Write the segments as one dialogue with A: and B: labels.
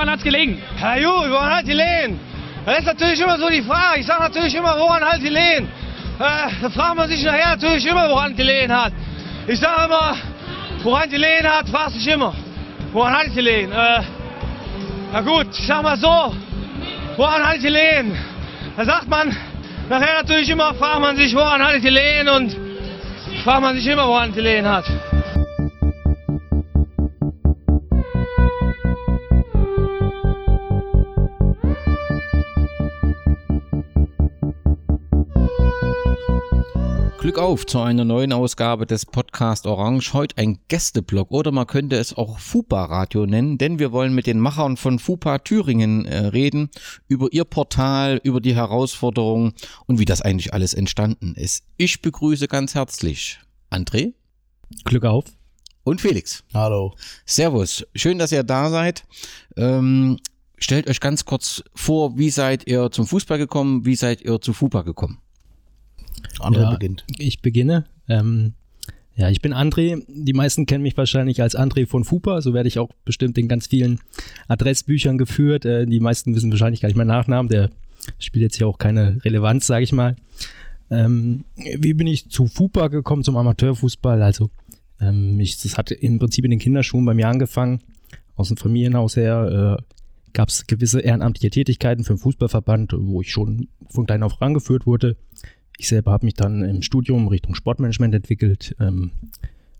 A: woran hat's gelegen?
B: Ja gut, woran hat die Lehen? Das ist natürlich immer so die Frage. Ich sage natürlich immer, woran hat die Lehen? Äh, da fragt man sich nachher natürlich immer, woran die Lehen hat. Ich sage immer, woran die Lehen hat, fragt sich immer. Woran hat die Lehen? Äh, na gut, ich sag mal so, woran hat die Lehen? Da sagt man, nachher natürlich immer, fragt man sich, woran hat die Lehen und fragt man sich immer, woran die Lehen hat.
C: Glück auf zu einer neuen Ausgabe des Podcast Orange. Heute ein Gästeblog oder man könnte es auch FUPA Radio nennen, denn wir wollen mit den Machern von FUPA Thüringen äh, reden, über ihr Portal, über die Herausforderungen und wie das eigentlich alles entstanden ist. Ich begrüße ganz herzlich André.
D: Glück auf.
C: Und Felix.
E: Hallo.
C: Servus. Schön, dass ihr da seid. Ähm, stellt euch ganz kurz vor, wie seid ihr zum Fußball gekommen? Wie seid ihr zu FUPA gekommen?
E: André
D: ja,
E: beginnt.
D: Ich beginne. Ähm, ja, ich bin André. Die meisten kennen mich wahrscheinlich als André von Fupa. So werde ich auch bestimmt in ganz vielen Adressbüchern geführt. Äh, die meisten wissen wahrscheinlich gar nicht meinen Nachnamen. Der spielt jetzt hier auch keine Relevanz, sage ich mal. Ähm, wie bin ich zu Fupa gekommen, zum Amateurfußball? Also, ähm, ich, das hatte im Prinzip in den Kinderschuhen bei mir angefangen. Aus dem Familienhaus her äh, gab es gewisse ehrenamtliche Tätigkeiten für den Fußballverband, wo ich schon von klein auf rangeführt wurde. Ich selber habe mich dann im Studium Richtung Sportmanagement entwickelt, ähm,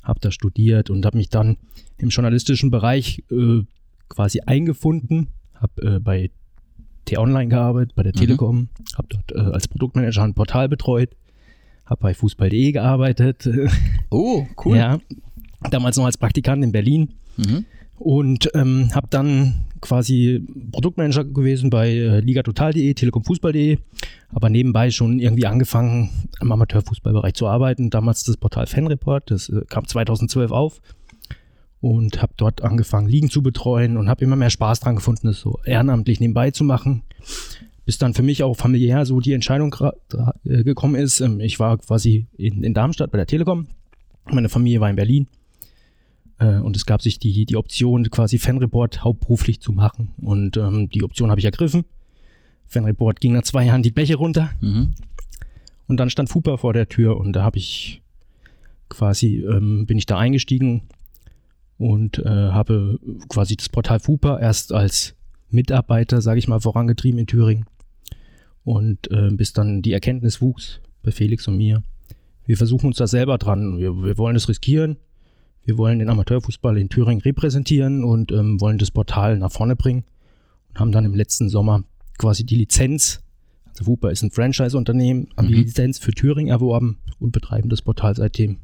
D: habe da studiert und habe mich dann im journalistischen Bereich äh, quasi eingefunden, habe äh, bei T-Online gearbeitet, bei der mhm. Telekom, habe dort äh, als Produktmanager ein Portal betreut, habe bei Fußball.de gearbeitet.
C: Oh, cool.
D: Ja, damals noch als Praktikant in Berlin. Mhm. Und ähm, habe dann quasi Produktmanager gewesen bei äh, ligatotal.de, telekomfußball.de, aber nebenbei schon irgendwie angefangen, im Amateurfußballbereich zu arbeiten. Damals das Portal Fanreport, das äh, kam 2012 auf und habe dort angefangen, Ligen zu betreuen und habe immer mehr Spaß dran gefunden, das so ehrenamtlich nebenbei zu machen. Bis dann für mich auch familiär so die Entscheidung äh, gekommen ist. Ähm, ich war quasi in, in Darmstadt bei der Telekom. Meine Familie war in Berlin und es gab sich die, die Option, quasi Fanreport hauptberuflich zu machen. Und ähm, die Option habe ich ergriffen. Fanreport ging nach zwei Jahren die Bäche runter. Mhm. Und dann stand Fupa vor der Tür und da habe ich quasi, ähm, bin ich da eingestiegen und äh, habe quasi das Portal Fupa erst als Mitarbeiter, sage ich mal, vorangetrieben in Thüringen. Und äh, bis dann die Erkenntnis wuchs bei Felix und mir. Wir versuchen uns da selber dran. Wir, wir wollen es riskieren. Wir wollen den Amateurfußball in Thüringen repräsentieren und ähm, wollen das Portal nach vorne bringen und haben dann im letzten Sommer quasi die Lizenz, also Wooper ist ein Franchise-Unternehmen, haben mhm. die Lizenz für Thüringen erworben und betreiben das Portal seitdem.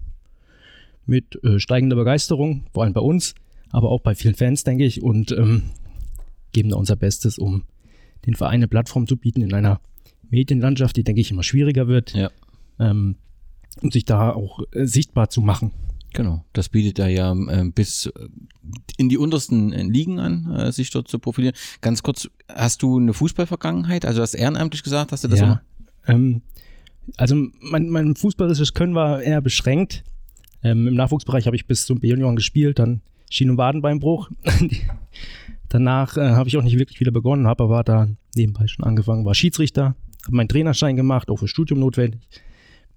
D: Mit äh, steigender Begeisterung, vor allem bei uns, aber auch bei vielen Fans, denke ich, und ähm, geben da unser Bestes, um den Verein eine Plattform zu bieten in einer Medienlandschaft, die, denke ich, immer schwieriger wird,
C: ja.
D: ähm, um sich da auch äh, sichtbar zu machen.
C: Genau, das bietet er ja äh, bis in die untersten äh, Ligen an, äh, sich dort zu profilieren. Ganz kurz, hast du eine Fußballvergangenheit? Also hast du ehrenamtlich gesagt, hast du das
D: ja, ähm, also mein, mein fußballisches Können war eher beschränkt. Ähm, Im Nachwuchsbereich habe ich bis zum B-Junioren gespielt, dann Schien- und Wadenbeinbruch. Danach äh, habe ich auch nicht wirklich wieder begonnen, habe aber da nebenbei schon angefangen, war Schiedsrichter, habe meinen Trainerschein gemacht, auch für Studium notwendig.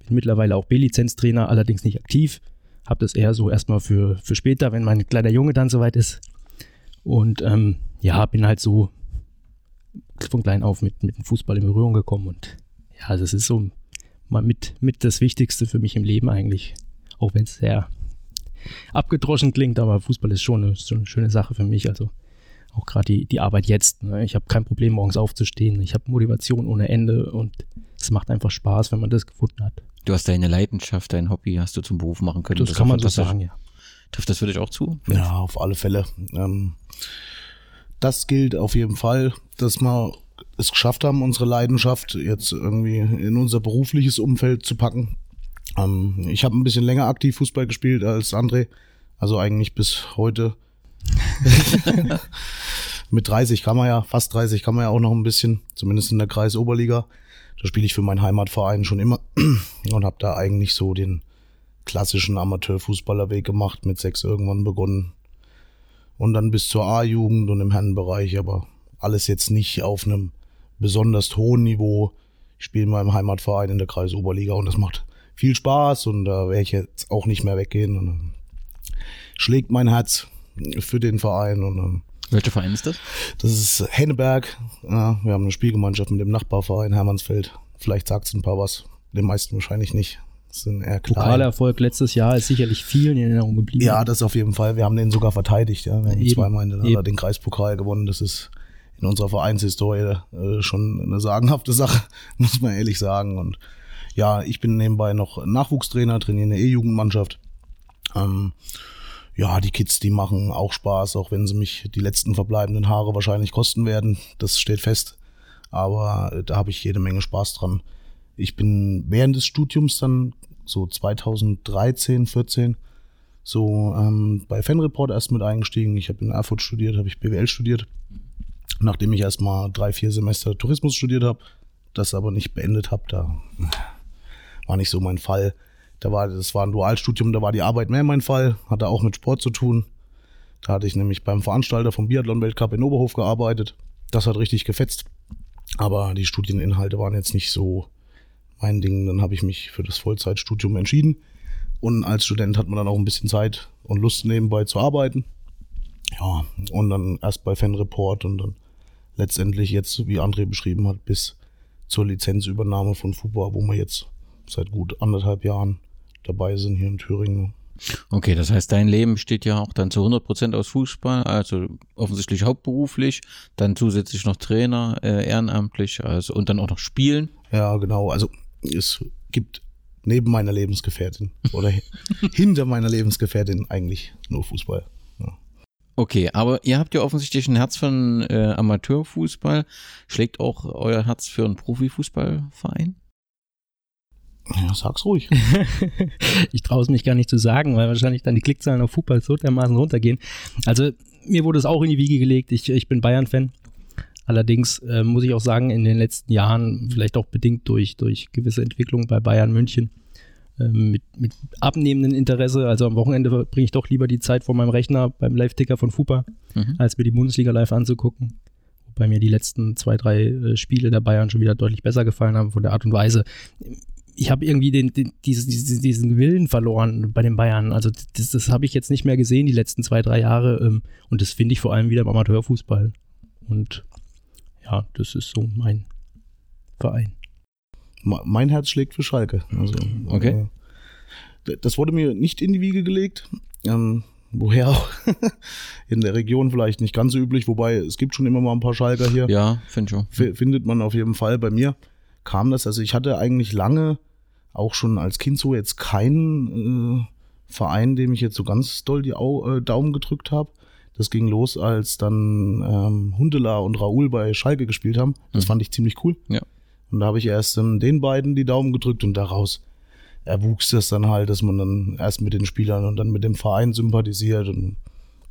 D: Bin mittlerweile auch B-Lizenztrainer, allerdings nicht aktiv habe das eher so erstmal für, für später, wenn mein kleiner Junge dann soweit ist. Und ähm, ja, bin halt so von klein auf mit, mit dem Fußball in Berührung gekommen. Und ja, das ist so mal mit, mit das Wichtigste für mich im Leben eigentlich. Auch wenn es sehr abgedroschen klingt, aber Fußball ist schon eine, schon eine schöne Sache für mich. Also auch gerade die, die Arbeit jetzt. Ne? Ich habe kein Problem, morgens aufzustehen. Ich habe Motivation ohne Ende und es macht einfach Spaß, wenn man das gefunden hat.
C: Du hast deine Leidenschaft, dein Hobby hast du zum Beruf machen können.
D: Das, das kann man so sagen, ja.
C: Trifft das für dich auch zu?
E: Ja, auf alle Fälle. Ähm, das gilt auf jeden Fall, dass wir es geschafft haben, unsere Leidenschaft jetzt irgendwie in unser berufliches Umfeld zu packen. Ähm, ich habe ein bisschen länger aktiv Fußball gespielt als André, also eigentlich bis heute. Mit 30 kann man ja, fast 30 kann man ja auch noch ein bisschen, zumindest in der Kreisoberliga. Da spiele ich für meinen Heimatverein schon immer und habe da eigentlich so den klassischen Amateurfußballerweg gemacht, mit sechs irgendwann begonnen. und dann bis zur A-Jugend und im Herrenbereich, aber alles jetzt nicht auf einem besonders hohen Niveau. Ich spiele in meinem Heimatverein in der Kreisoberliga und das macht viel Spaß und da werde ich jetzt auch nicht mehr weggehen. Und dann schlägt mein Herz für den Verein und dann
C: Welcher Verein ist das?
E: das ist Henneberg. Ja, wir haben eine Spielgemeinschaft mit dem Nachbarverein Hermannsfeld. Vielleicht sagt es ein paar was. Den meisten wahrscheinlich nicht. Das sind eher klein.
D: Pokalerfolg letztes Jahr ist sicherlich vielen in Erinnerung geblieben.
E: Ja, das auf jeden Fall. Wir haben den sogar verteidigt. Ja. Wir haben
D: Eben,
E: zweimal hintereinander den Kreispokal gewonnen. Das ist in unserer Vereinshistorie äh, schon eine sagenhafte Sache, muss man ehrlich sagen. Und ja, ich bin nebenbei noch Nachwuchstrainer, trainiere eine E-Jugendmannschaft. Ähm, ja, die Kids, die machen auch Spaß, auch wenn sie mich die letzten verbleibenden Haare wahrscheinlich kosten werden. Das steht fest. Aber äh, da habe ich jede Menge Spaß dran. Ich bin während des Studiums dann so 2013, 14 so ähm, bei Fanreport erst mit eingestiegen. Ich habe in Erfurt studiert, habe ich BWL studiert. Nachdem ich erst mal drei, vier Semester Tourismus studiert habe, das aber nicht beendet habe, da war nicht so mein Fall. Da war, das war ein Dualstudium, da war die Arbeit mehr mein Fall, hatte auch mit Sport zu tun. Da hatte ich nämlich beim Veranstalter vom Biathlon-Weltcup in Oberhof gearbeitet. Das hat richtig gefetzt. Aber die Studieninhalte waren jetzt nicht so mein Ding. Dann habe ich mich für das Vollzeitstudium entschieden. Und als Student hat man dann auch ein bisschen Zeit und Lust nebenbei zu arbeiten. Ja, und dann erst bei Fanreport und dann letztendlich jetzt, wie André beschrieben hat, bis zur Lizenzübernahme von FUBA, wo wir jetzt seit gut anderthalb Jahren dabei sind hier in Thüringen.
C: Okay, das heißt, dein Leben besteht ja auch dann zu 100% aus Fußball, also offensichtlich hauptberuflich, dann zusätzlich noch Trainer, äh, ehrenamtlich, also und dann auch noch Spielen.
E: Ja, genau. Also es gibt neben meiner Lebensgefährtin oder hinter meiner Lebensgefährtin eigentlich nur Fußball. Ja.
C: Okay, aber ihr habt ja offensichtlich ein Herz für einen äh, Amateurfußball. Schlägt auch euer Herz für einen Profifußballverein?
E: Ja, sag's ruhig.
D: ich traue es mich gar nicht zu sagen, weil wahrscheinlich dann die Klickzahlen auf Fußball so dermaßen runtergehen. Also mir wurde es auch in die Wiege gelegt. Ich, ich bin Bayern-Fan. Allerdings äh, muss ich auch sagen, in den letzten Jahren, vielleicht auch bedingt durch, durch gewisse Entwicklungen bei Bayern München, ähm, mit, mit abnehmendem Interesse. Also am Wochenende verbringe ich doch lieber die Zeit vor meinem Rechner beim Live-Ticker von FUPA,
C: Mhm.
D: als mir die Bundesliga live anzugucken. Wobei mir die letzten zwei, drei äh, Spiele der Bayern schon wieder deutlich besser gefallen haben von der Art und Weise. Ich habe irgendwie den, den, diesen, diesen, Willen verloren bei den Bayern. Also das, das habe ich jetzt nicht mehr gesehen die letzten zwei, drei Jahre. Ähm, und das finde ich vor allem wieder im Amateurfußball. Und ja, das ist so mein Verein.
E: Me- Mein Herz schlägt für Schalke. Also,
C: Okay.
E: äh, das wurde mir nicht in die Wiege gelegt. Ähm, woher auch? in der Region vielleicht nicht ganz so üblich, wobei es gibt schon immer mal ein paar Schalker hier.
C: Ja, finde.
E: F- findet man auf jeden Fall. Bei mir kam das, also ich hatte eigentlich lange, auch schon als Kind so, jetzt keinen äh, Verein, dem ich jetzt so ganz doll die Au äh, Daumen gedrückt habe. Das ging los, als dann ähm, Hundela und Raoul bei Schalke gespielt haben. Das
C: Mhm.
E: fand ich ziemlich cool.
C: Ja.
E: Und da habe ich erst ähm, den beiden die Daumen gedrückt und daraus erwuchs das dann halt, dass man dann erst mit den Spielern und dann mit dem Verein sympathisiert und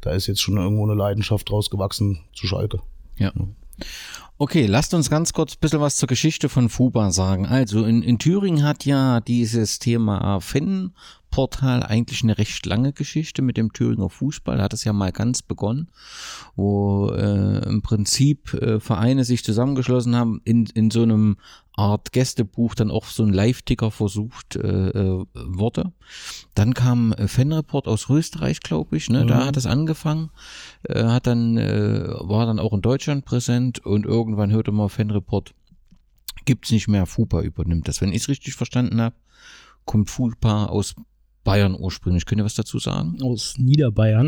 E: da ist jetzt schon irgendwo eine Leidenschaft draus gewachsen zu Schalke.
C: Ja. Okay, lasst uns ganz kurz ein bisschen was zur Geschichte von FUBA sagen. Also in, in Thüringen hat ja dieses Thema Fan-Portal eigentlich eine recht lange Geschichte mit dem Thüringer Fußball. Hat es ja mal ganz begonnen, wo äh, im Prinzip äh, Vereine sich zusammengeschlossen haben, in, in so einem Art Gästebuch dann auch so ein Live-Ticker versucht äh, äh, wurde. Dann kam äh, Fanreport aus Österreich, glaube ich, ne? Da
E: Mhm.
C: hat es angefangen äh, hat dann, äh, war dann auch in Deutschland präsent und irgendwann hörte man Fanreport, gibt's nicht mehr, FUPA übernimmt das. Wenn ich es richtig verstanden habe, kommt FUPA aus Bayern ursprünglich. Könnt ihr was dazu sagen?
D: aus Niederbayern.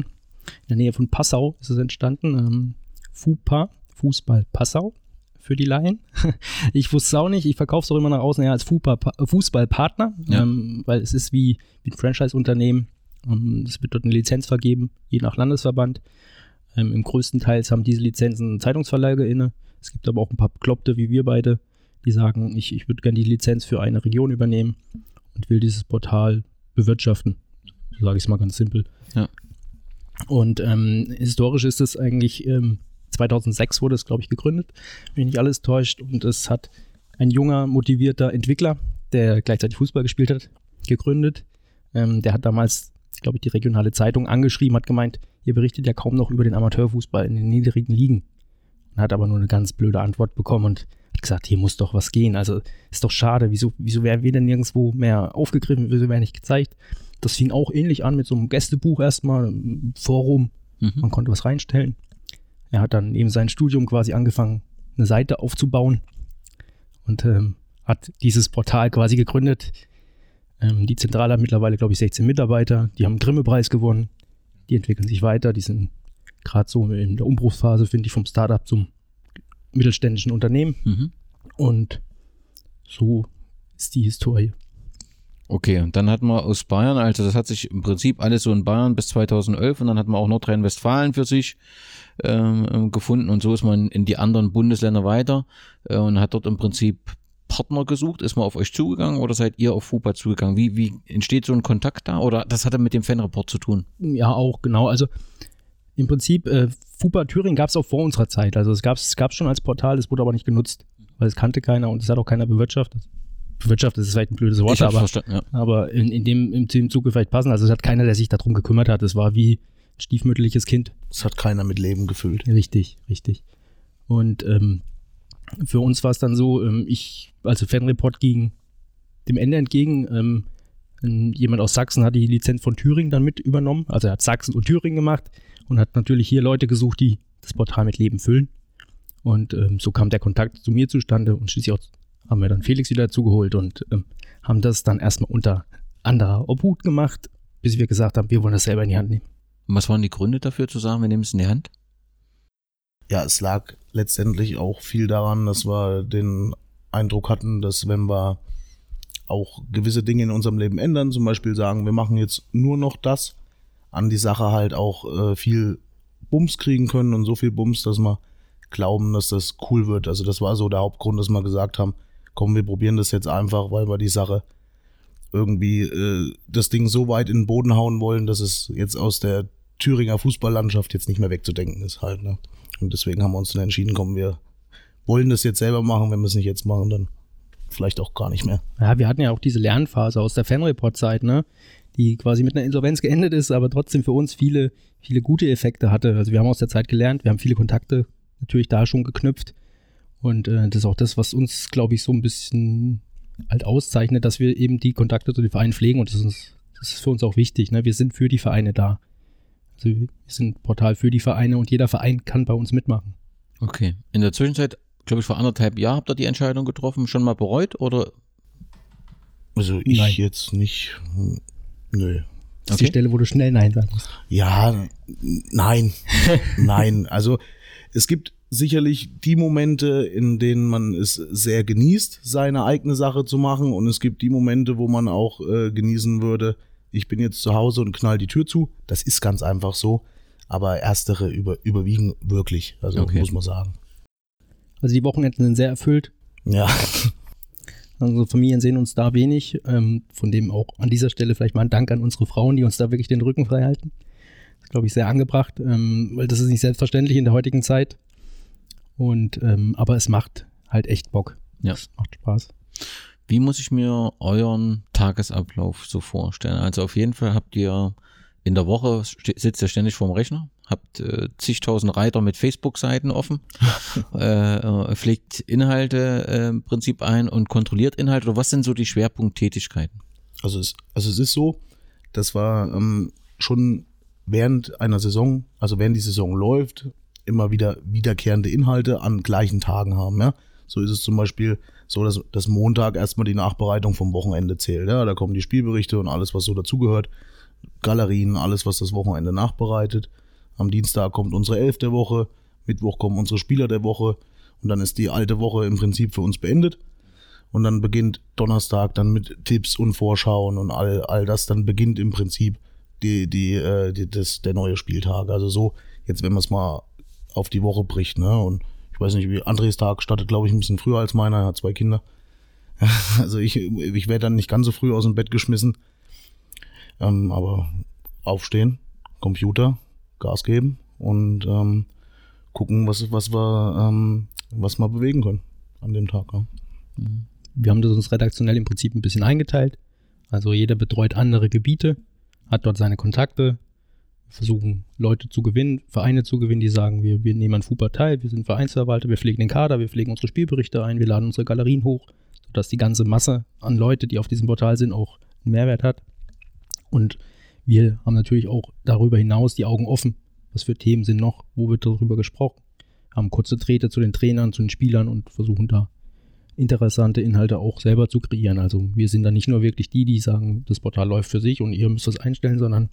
D: In der Nähe von Passau ist es entstanden. Ähm, FUPA, Fußball Passau für die Laien. Ich wusste es auch nicht. Ich verkaufe es auch immer nach außen her als Fußballpartner,
C: Ja.
D: ähm, weil es ist wie, wie ein Franchise-Unternehmen. Ähm, Es wird dort eine Lizenz vergeben, je nach Landesverband. Ähm, Im größten Teil haben diese Lizenzen Zeitungsverlage inne. Es gibt aber auch ein paar Bekloppte wie wir beide, die sagen, ich, ich würde gerne die Lizenz für eine Region übernehmen und will dieses Portal bewirtschaften. So sage ich es mal ganz simpel.
C: Ja.
D: Und ähm, historisch ist es eigentlich, ähm, 2006 wurde es, glaube ich, gegründet, wenn mich nicht alles täuscht. Und es hat ein junger, motivierter Entwickler, der gleichzeitig Fußball gespielt hat, gegründet. Ähm, der hat damals glaube ich, die regionale Zeitung angeschrieben, hat gemeint, ihr berichtet ja kaum noch über den Amateurfußball in den niedrigen Ligen. Und hat aber nur eine ganz blöde Antwort bekommen und hat gesagt, hier muss doch was gehen. Also ist doch schade, wieso, wieso werden wir denn nirgendwo mehr aufgegriffen, wieso werden nicht gezeigt? Das fing auch ähnlich an mit so einem Gästebuch erstmal, Forum,
C: Mhm.
D: man konnte was reinstellen. Er hat dann eben sein Studium quasi angefangen, eine Seite aufzubauen und ähm, hat dieses Portal quasi gegründet. Ähm, die Zentrale hat mittlerweile, glaube ich, 16 Mitarbeiter. Die haben einen Grimme-Preis gewonnen. Die entwickeln sich weiter. Die sind gerade so in der Umbruchsphase, finde ich, vom Startup zum mittelständischen Unternehmen.
C: Mhm.
D: Und so ist die Historie.
C: Okay, und dann hatten wir aus Bayern, also das hat sich im Prinzip alles so in Bayern bis 2011 und dann hatten wir auch Nordrhein-Westfalen für sich ähm, ähm, gefunden und so ist man in die anderen Bundesländer weiter äh, und hat dort im Prinzip Partner gesucht. Ist man auf euch zugegangen oder seid ihr auf FUPA zugegangen? Wie, wie entsteht so ein Kontakt da oder das hatte mit dem Fanreport zu tun?
D: Ja, auch, genau. Also im Prinzip, äh, FUPA Thüringen gab es auch vor unserer Zeit. Also es gab es schon als Portal, es wurde aber nicht genutzt, weil es kannte keiner und es hat auch keiner bewirtschaftet. Bewirtschaftet ist vielleicht ein blödes Wort, aber,
C: ja.
D: aber in, in dem im, dem Zuge vielleicht passen. Also es hat keiner, der sich darum gekümmert hat. Es war wie ein stiefmütterliches Kind.
E: Das hat keiner mit Leben gefüllt.
D: Richtig, richtig. Und ähm, für uns war es dann so, ähm, ich, also Fanreport ging dem Ende entgegen. Ähm, jemand aus Sachsen hat die Lizenz von Thüringen dann mit übernommen. Also er hat Sachsen und Thüringen gemacht und hat natürlich hier Leute gesucht, die das Portal mit Leben füllen. Und ähm, so kam der Kontakt zu mir zustande und schließlich auch haben wir dann Felix wieder dazugeholt und ähm, haben das dann erstmal unter anderer Obhut gemacht, bis wir gesagt haben, wir wollen das selber in die Hand nehmen.
C: Und was waren die Gründe dafür zu sagen, wir nehmen es in die Hand?
E: Ja, es lag letztendlich auch viel daran, dass wir den Eindruck hatten, dass wenn wir auch gewisse Dinge in unserem Leben ändern, zum Beispiel sagen, wir machen jetzt nur noch das, an die Sache halt auch äh, viel Bums kriegen können und so viel Bums, dass wir glauben, dass das cool wird. Also das war so der Hauptgrund, dass wir gesagt haben, komm, wir probieren das jetzt einfach, weil wir die Sache irgendwie äh, das Ding so weit in den Boden hauen wollen, dass es jetzt aus der Thüringer Fußballlandschaft jetzt nicht mehr wegzudenken ist halt. Ne? Und deswegen haben wir uns dann entschieden, komm, wir wollen das jetzt selber machen. Wenn wir es nicht jetzt machen, dann vielleicht auch gar nicht mehr.
D: Ja, wir hatten ja auch diese Lernphase aus der Fanreport-Zeit, ne? Die quasi mit einer Insolvenz geendet ist, aber trotzdem für uns viele, viele gute Effekte hatte. Also wir haben aus der Zeit gelernt, wir haben viele Kontakte natürlich da schon geknüpft. Und äh, das ist auch das, was uns, glaube ich, so ein bisschen halt auszeichnet, dass wir eben die Kontakte zu den Vereinen pflegen und das ist, uns, das ist für uns auch wichtig. Ne? Wir sind für die Vereine da. Also wir sind Portal für die Vereine und jeder Verein kann bei uns mitmachen.
C: Okay. In der Zwischenzeit, glaube ich, vor anderthalb Jahren habt ihr die Entscheidung getroffen, schon mal bereut oder
E: Also ich
D: Nein.
E: jetzt nicht. Nö.
D: Das ist
C: Okay.
D: die Stelle, wo du schnell Nein sagen musst.
E: Ja, nein, nein. Also es gibt sicherlich die Momente, in denen man es sehr genießt, seine eigene Sache zu machen. Und es gibt die Momente, wo man auch äh, genießen würde, ich bin jetzt zu Hause und knall die Tür zu. Das ist ganz einfach so. Aber erstere über, überwiegen wirklich, also
C: Okay.
E: muss man sagen.
D: Also die Wochenenden sind sehr erfüllt.
E: Ja,
D: Unsere Familien sehen uns da wenig. Ähm, von dem auch an dieser Stelle vielleicht mal ein Dank an unsere Frauen, die uns da wirklich den Rücken frei halten. Das ist, glaube ich, sehr angebracht, ähm, weil das ist nicht selbstverständlich in der heutigen Zeit. Und ähm, aber es macht halt echt Bock.
C: Ja.
D: Es macht Spaß.
C: Wie muss ich mir euren Tagesablauf so vorstellen? Also auf jeden Fall habt ihr in der Woche sitzt ihr ständig vorm Rechner, habt äh, zigtausend Reiter mit Facebook-Seiten offen, äh, äh, pflegt Inhalte äh, im Prinzip ein und kontrolliert Inhalte. Oder was sind so die Schwerpunkttätigkeiten?
E: Also es, also es ist so, das war ähm, schon während einer Saison, also während die Saison läuft, immer wieder wiederkehrende Inhalte an gleichen Tagen haben. Ja? So ist es zum Beispiel so, dass, dass Montag erstmal die Nachbereitung vom Wochenende zählt. Ja? Da kommen die Spielberichte und alles, was so dazugehört. Galerien, alles, was das Wochenende nachbereitet. Am Dienstag kommt unsere Elf der Woche, Mittwoch kommen unsere Spieler der Woche und dann ist die alte Woche im Prinzip für uns beendet. Und dann beginnt Donnerstag dann mit Tipps und Vorschauen und all, all das. Dann beginnt im Prinzip die, die, äh, die, das, der neue Spieltag. Also so, jetzt wenn man es mal auf die Woche bricht, ne? Und ich weiß nicht, wie Andres Tag startet, glaube ich, ein bisschen früher als meiner. Er hat zwei Kinder. Also ich, ich werde dann nicht ganz so früh aus dem Bett geschmissen. Ähm, aber aufstehen, Computer, Gas geben und ähm, gucken, was, was wir, ähm, was wir bewegen können an dem Tag. Ja.
D: Wir haben das uns redaktionell im Prinzip ein bisschen eingeteilt. Also jeder betreut andere Gebiete. hat dort seine Kontakte, versuchen Leute zu gewinnen, Vereine zu gewinnen, die sagen, wir, wir nehmen an FUPA teil, wir sind Vereinsverwalter, wir pflegen den Kader, wir pflegen unsere Spielberichte ein, wir laden unsere Galerien hoch, sodass die ganze Masse an Leute, die auf diesem Portal sind, auch einen Mehrwert hat. Und wir haben natürlich auch darüber hinaus die Augen offen. Was für Themen sind noch? Wo wird darüber gesprochen? Haben kurze Drähte zu den Trainern, zu den Spielern und versuchen da interessante Inhalte auch selber zu kreieren. Also wir sind da nicht nur wirklich die, die sagen, das Portal läuft für sich und ihr müsst das einstellen, sondern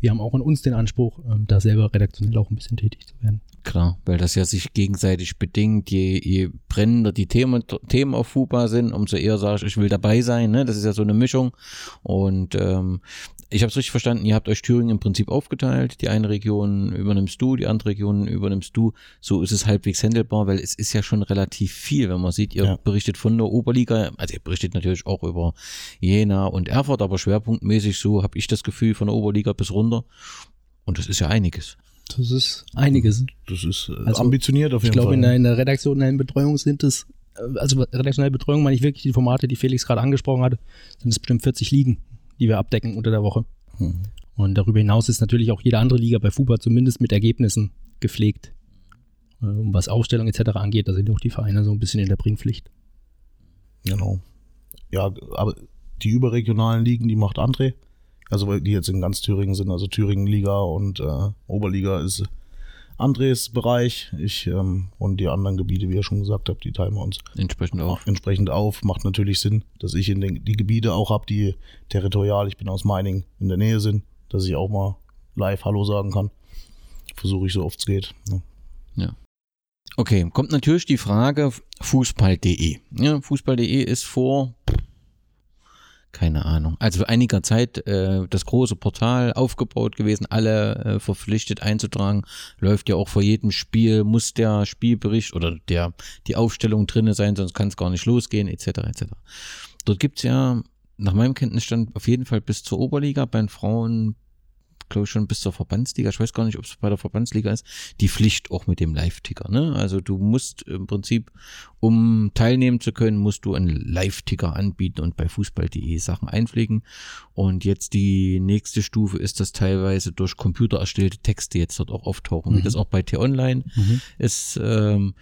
D: wir haben auch an uns den Anspruch, ähm, da selber redaktionell auch ein bisschen tätig zu werden.
C: Klar, weil das ja sich gegenseitig bedingt. Je, je brennender die Themen, Themen auf FUPA sind, umso eher sage ich, ich will dabei sein. Ne? Das ist ja so eine Mischung. Und ähm, ich habe es richtig verstanden, ihr habt euch Thüringen im Prinzip aufgeteilt. Die eine Region übernimmst du, die andere Region übernimmst du. So ist es halbwegs handelbar, weil es ist ja schon relativ viel, wenn man sieht, ihr ja. berichtet von der Oberliga, also ihr berichtet natürlich auch über Jena und Erfurt, aber schwerpunktmäßig so habe ich das Gefühl von der Oberliga bis runter. Und das ist ja einiges.
D: Das ist einiges.
E: Das ist äh, also, ambitioniert auf
D: jeden
E: Fall.
D: Ich glaube, in der, redaktionellen Betreuung sind es, äh, also redaktionelle Betreuung meine ich wirklich die Formate, die Felix gerade angesprochen hatte, sind es bestimmt 40 Ligen, die wir abdecken unter der Woche. Mhm. Und darüber hinaus ist natürlich auch jede andere Liga bei FUBA zumindest mit Ergebnissen gepflegt. Äh, um was Aufstellung etc. angeht, da sind auch die Vereine so ein bisschen in der Bringpflicht.
E: Genau. Ja, aber die überregionalen Ligen, die macht André. Also die jetzt in ganz Thüringen sind, also Thüringen-Liga und äh, Oberliga ist Andres Bereich. Ich ähm, und die anderen Gebiete, wie ihr schon gesagt habt, die teilen wir uns
C: entsprechend auf.
E: Entsprechend auf. Macht natürlich Sinn, dass ich in den, die Gebiete auch habe, die territorial, ich bin aus Meining, in der Nähe sind, dass ich auch mal live Hallo sagen kann. Versuche ich so oft es geht.
C: Ja. ja. Okay, kommt natürlich die Frage Fußball.de. Ja, Fußball.de ist vor keine Ahnung. Also einiger Zeit äh, das große Portal aufgebaut gewesen, alle äh, verpflichtet einzutragen. Läuft ja auch vor jedem Spiel, muss der Spielbericht oder der die Aufstellung drinne sein, sonst kann es gar nicht losgehen, etc. etc. Dort gibt's ja nach meinem Kenntnisstand auf jeden Fall bis zur Oberliga, bei den Frauen glaube ich, schon bis zur Verbandsliga, ich weiß gar nicht, ob es bei der Verbandsliga ist, die Pflicht auch mit dem Live-Ticker. Ne? Also du musst im Prinzip, um teilnehmen zu können, musst du einen Live-Ticker anbieten und bei Fußball.de Sachen einpflegen. Und jetzt die nächste Stufe ist, dass teilweise durch Computer erstellte Texte jetzt dort auch auftauchen, mhm. wie das auch bei T-Online mhm. ist. Ähm,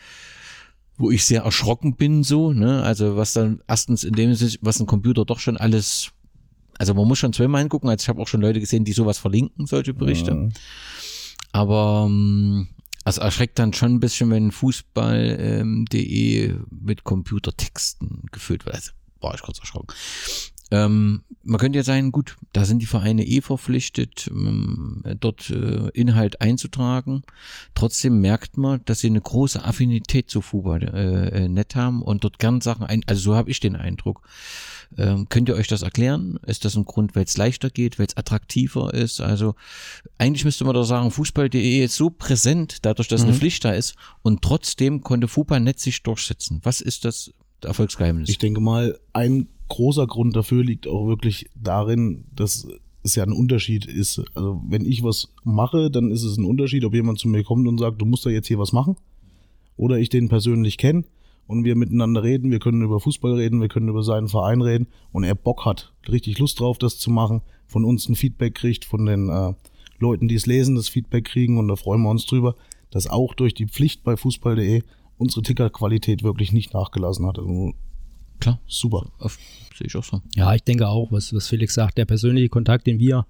C: wo ich sehr erschrocken bin, so, ne? Also was dann erstens in dem was ein Computer doch schon alles also man muss schon zweimal hingucken, also ich habe auch schon Leute gesehen, die sowas verlinken, solche Berichte. Mhm. Aber ähm, also erschreckt dann schon ein bisschen, wenn Fußball.de ähm, mit Computertexten gefüllt wird. Also war ich kurz erschrocken. Ähm, man könnte ja sagen, gut, da sind die Vereine eh verpflichtet, ähm, dort äh, Inhalt einzutragen. Trotzdem merkt man, dass sie eine große Affinität zu Fußball äh, äh, nett haben und dort gern Sachen ein, also so habe ich den Eindruck. Ähm, könnt ihr euch das erklären? Ist das ein Grund, weil es leichter geht, weil es attraktiver ist? Also eigentlich müsste man doch sagen, Fußball.de ist so präsent, dadurch, dass mhm. eine Pflicht da ist und trotzdem konnte Fußballnetz sich durchsetzen. Was ist das Erfolgsgeheimnis?
E: Ich denke mal, ein großer Grund dafür liegt auch wirklich darin, dass es ja ein Unterschied ist. Also wenn ich was mache, dann ist es ein Unterschied, ob jemand zu mir kommt und sagt, du musst da jetzt hier was machen oder ich den persönlich kenne und wir miteinander reden, wir können über Fußball reden, wir können über seinen Verein reden und er Bock hat, richtig Lust drauf, das zu machen, von uns ein Feedback kriegt, von den äh, Leuten, die es lesen, das Feedback kriegen und da freuen wir uns drüber, dass auch durch die Pflicht bei Fußball.de unsere Tickerqualität wirklich nicht nachgelassen hat. Also,
C: Klar, super. Auf, sehe ich auch so.
D: Ja, ich denke auch, was, was Felix sagt, der persönliche Kontakt, den wir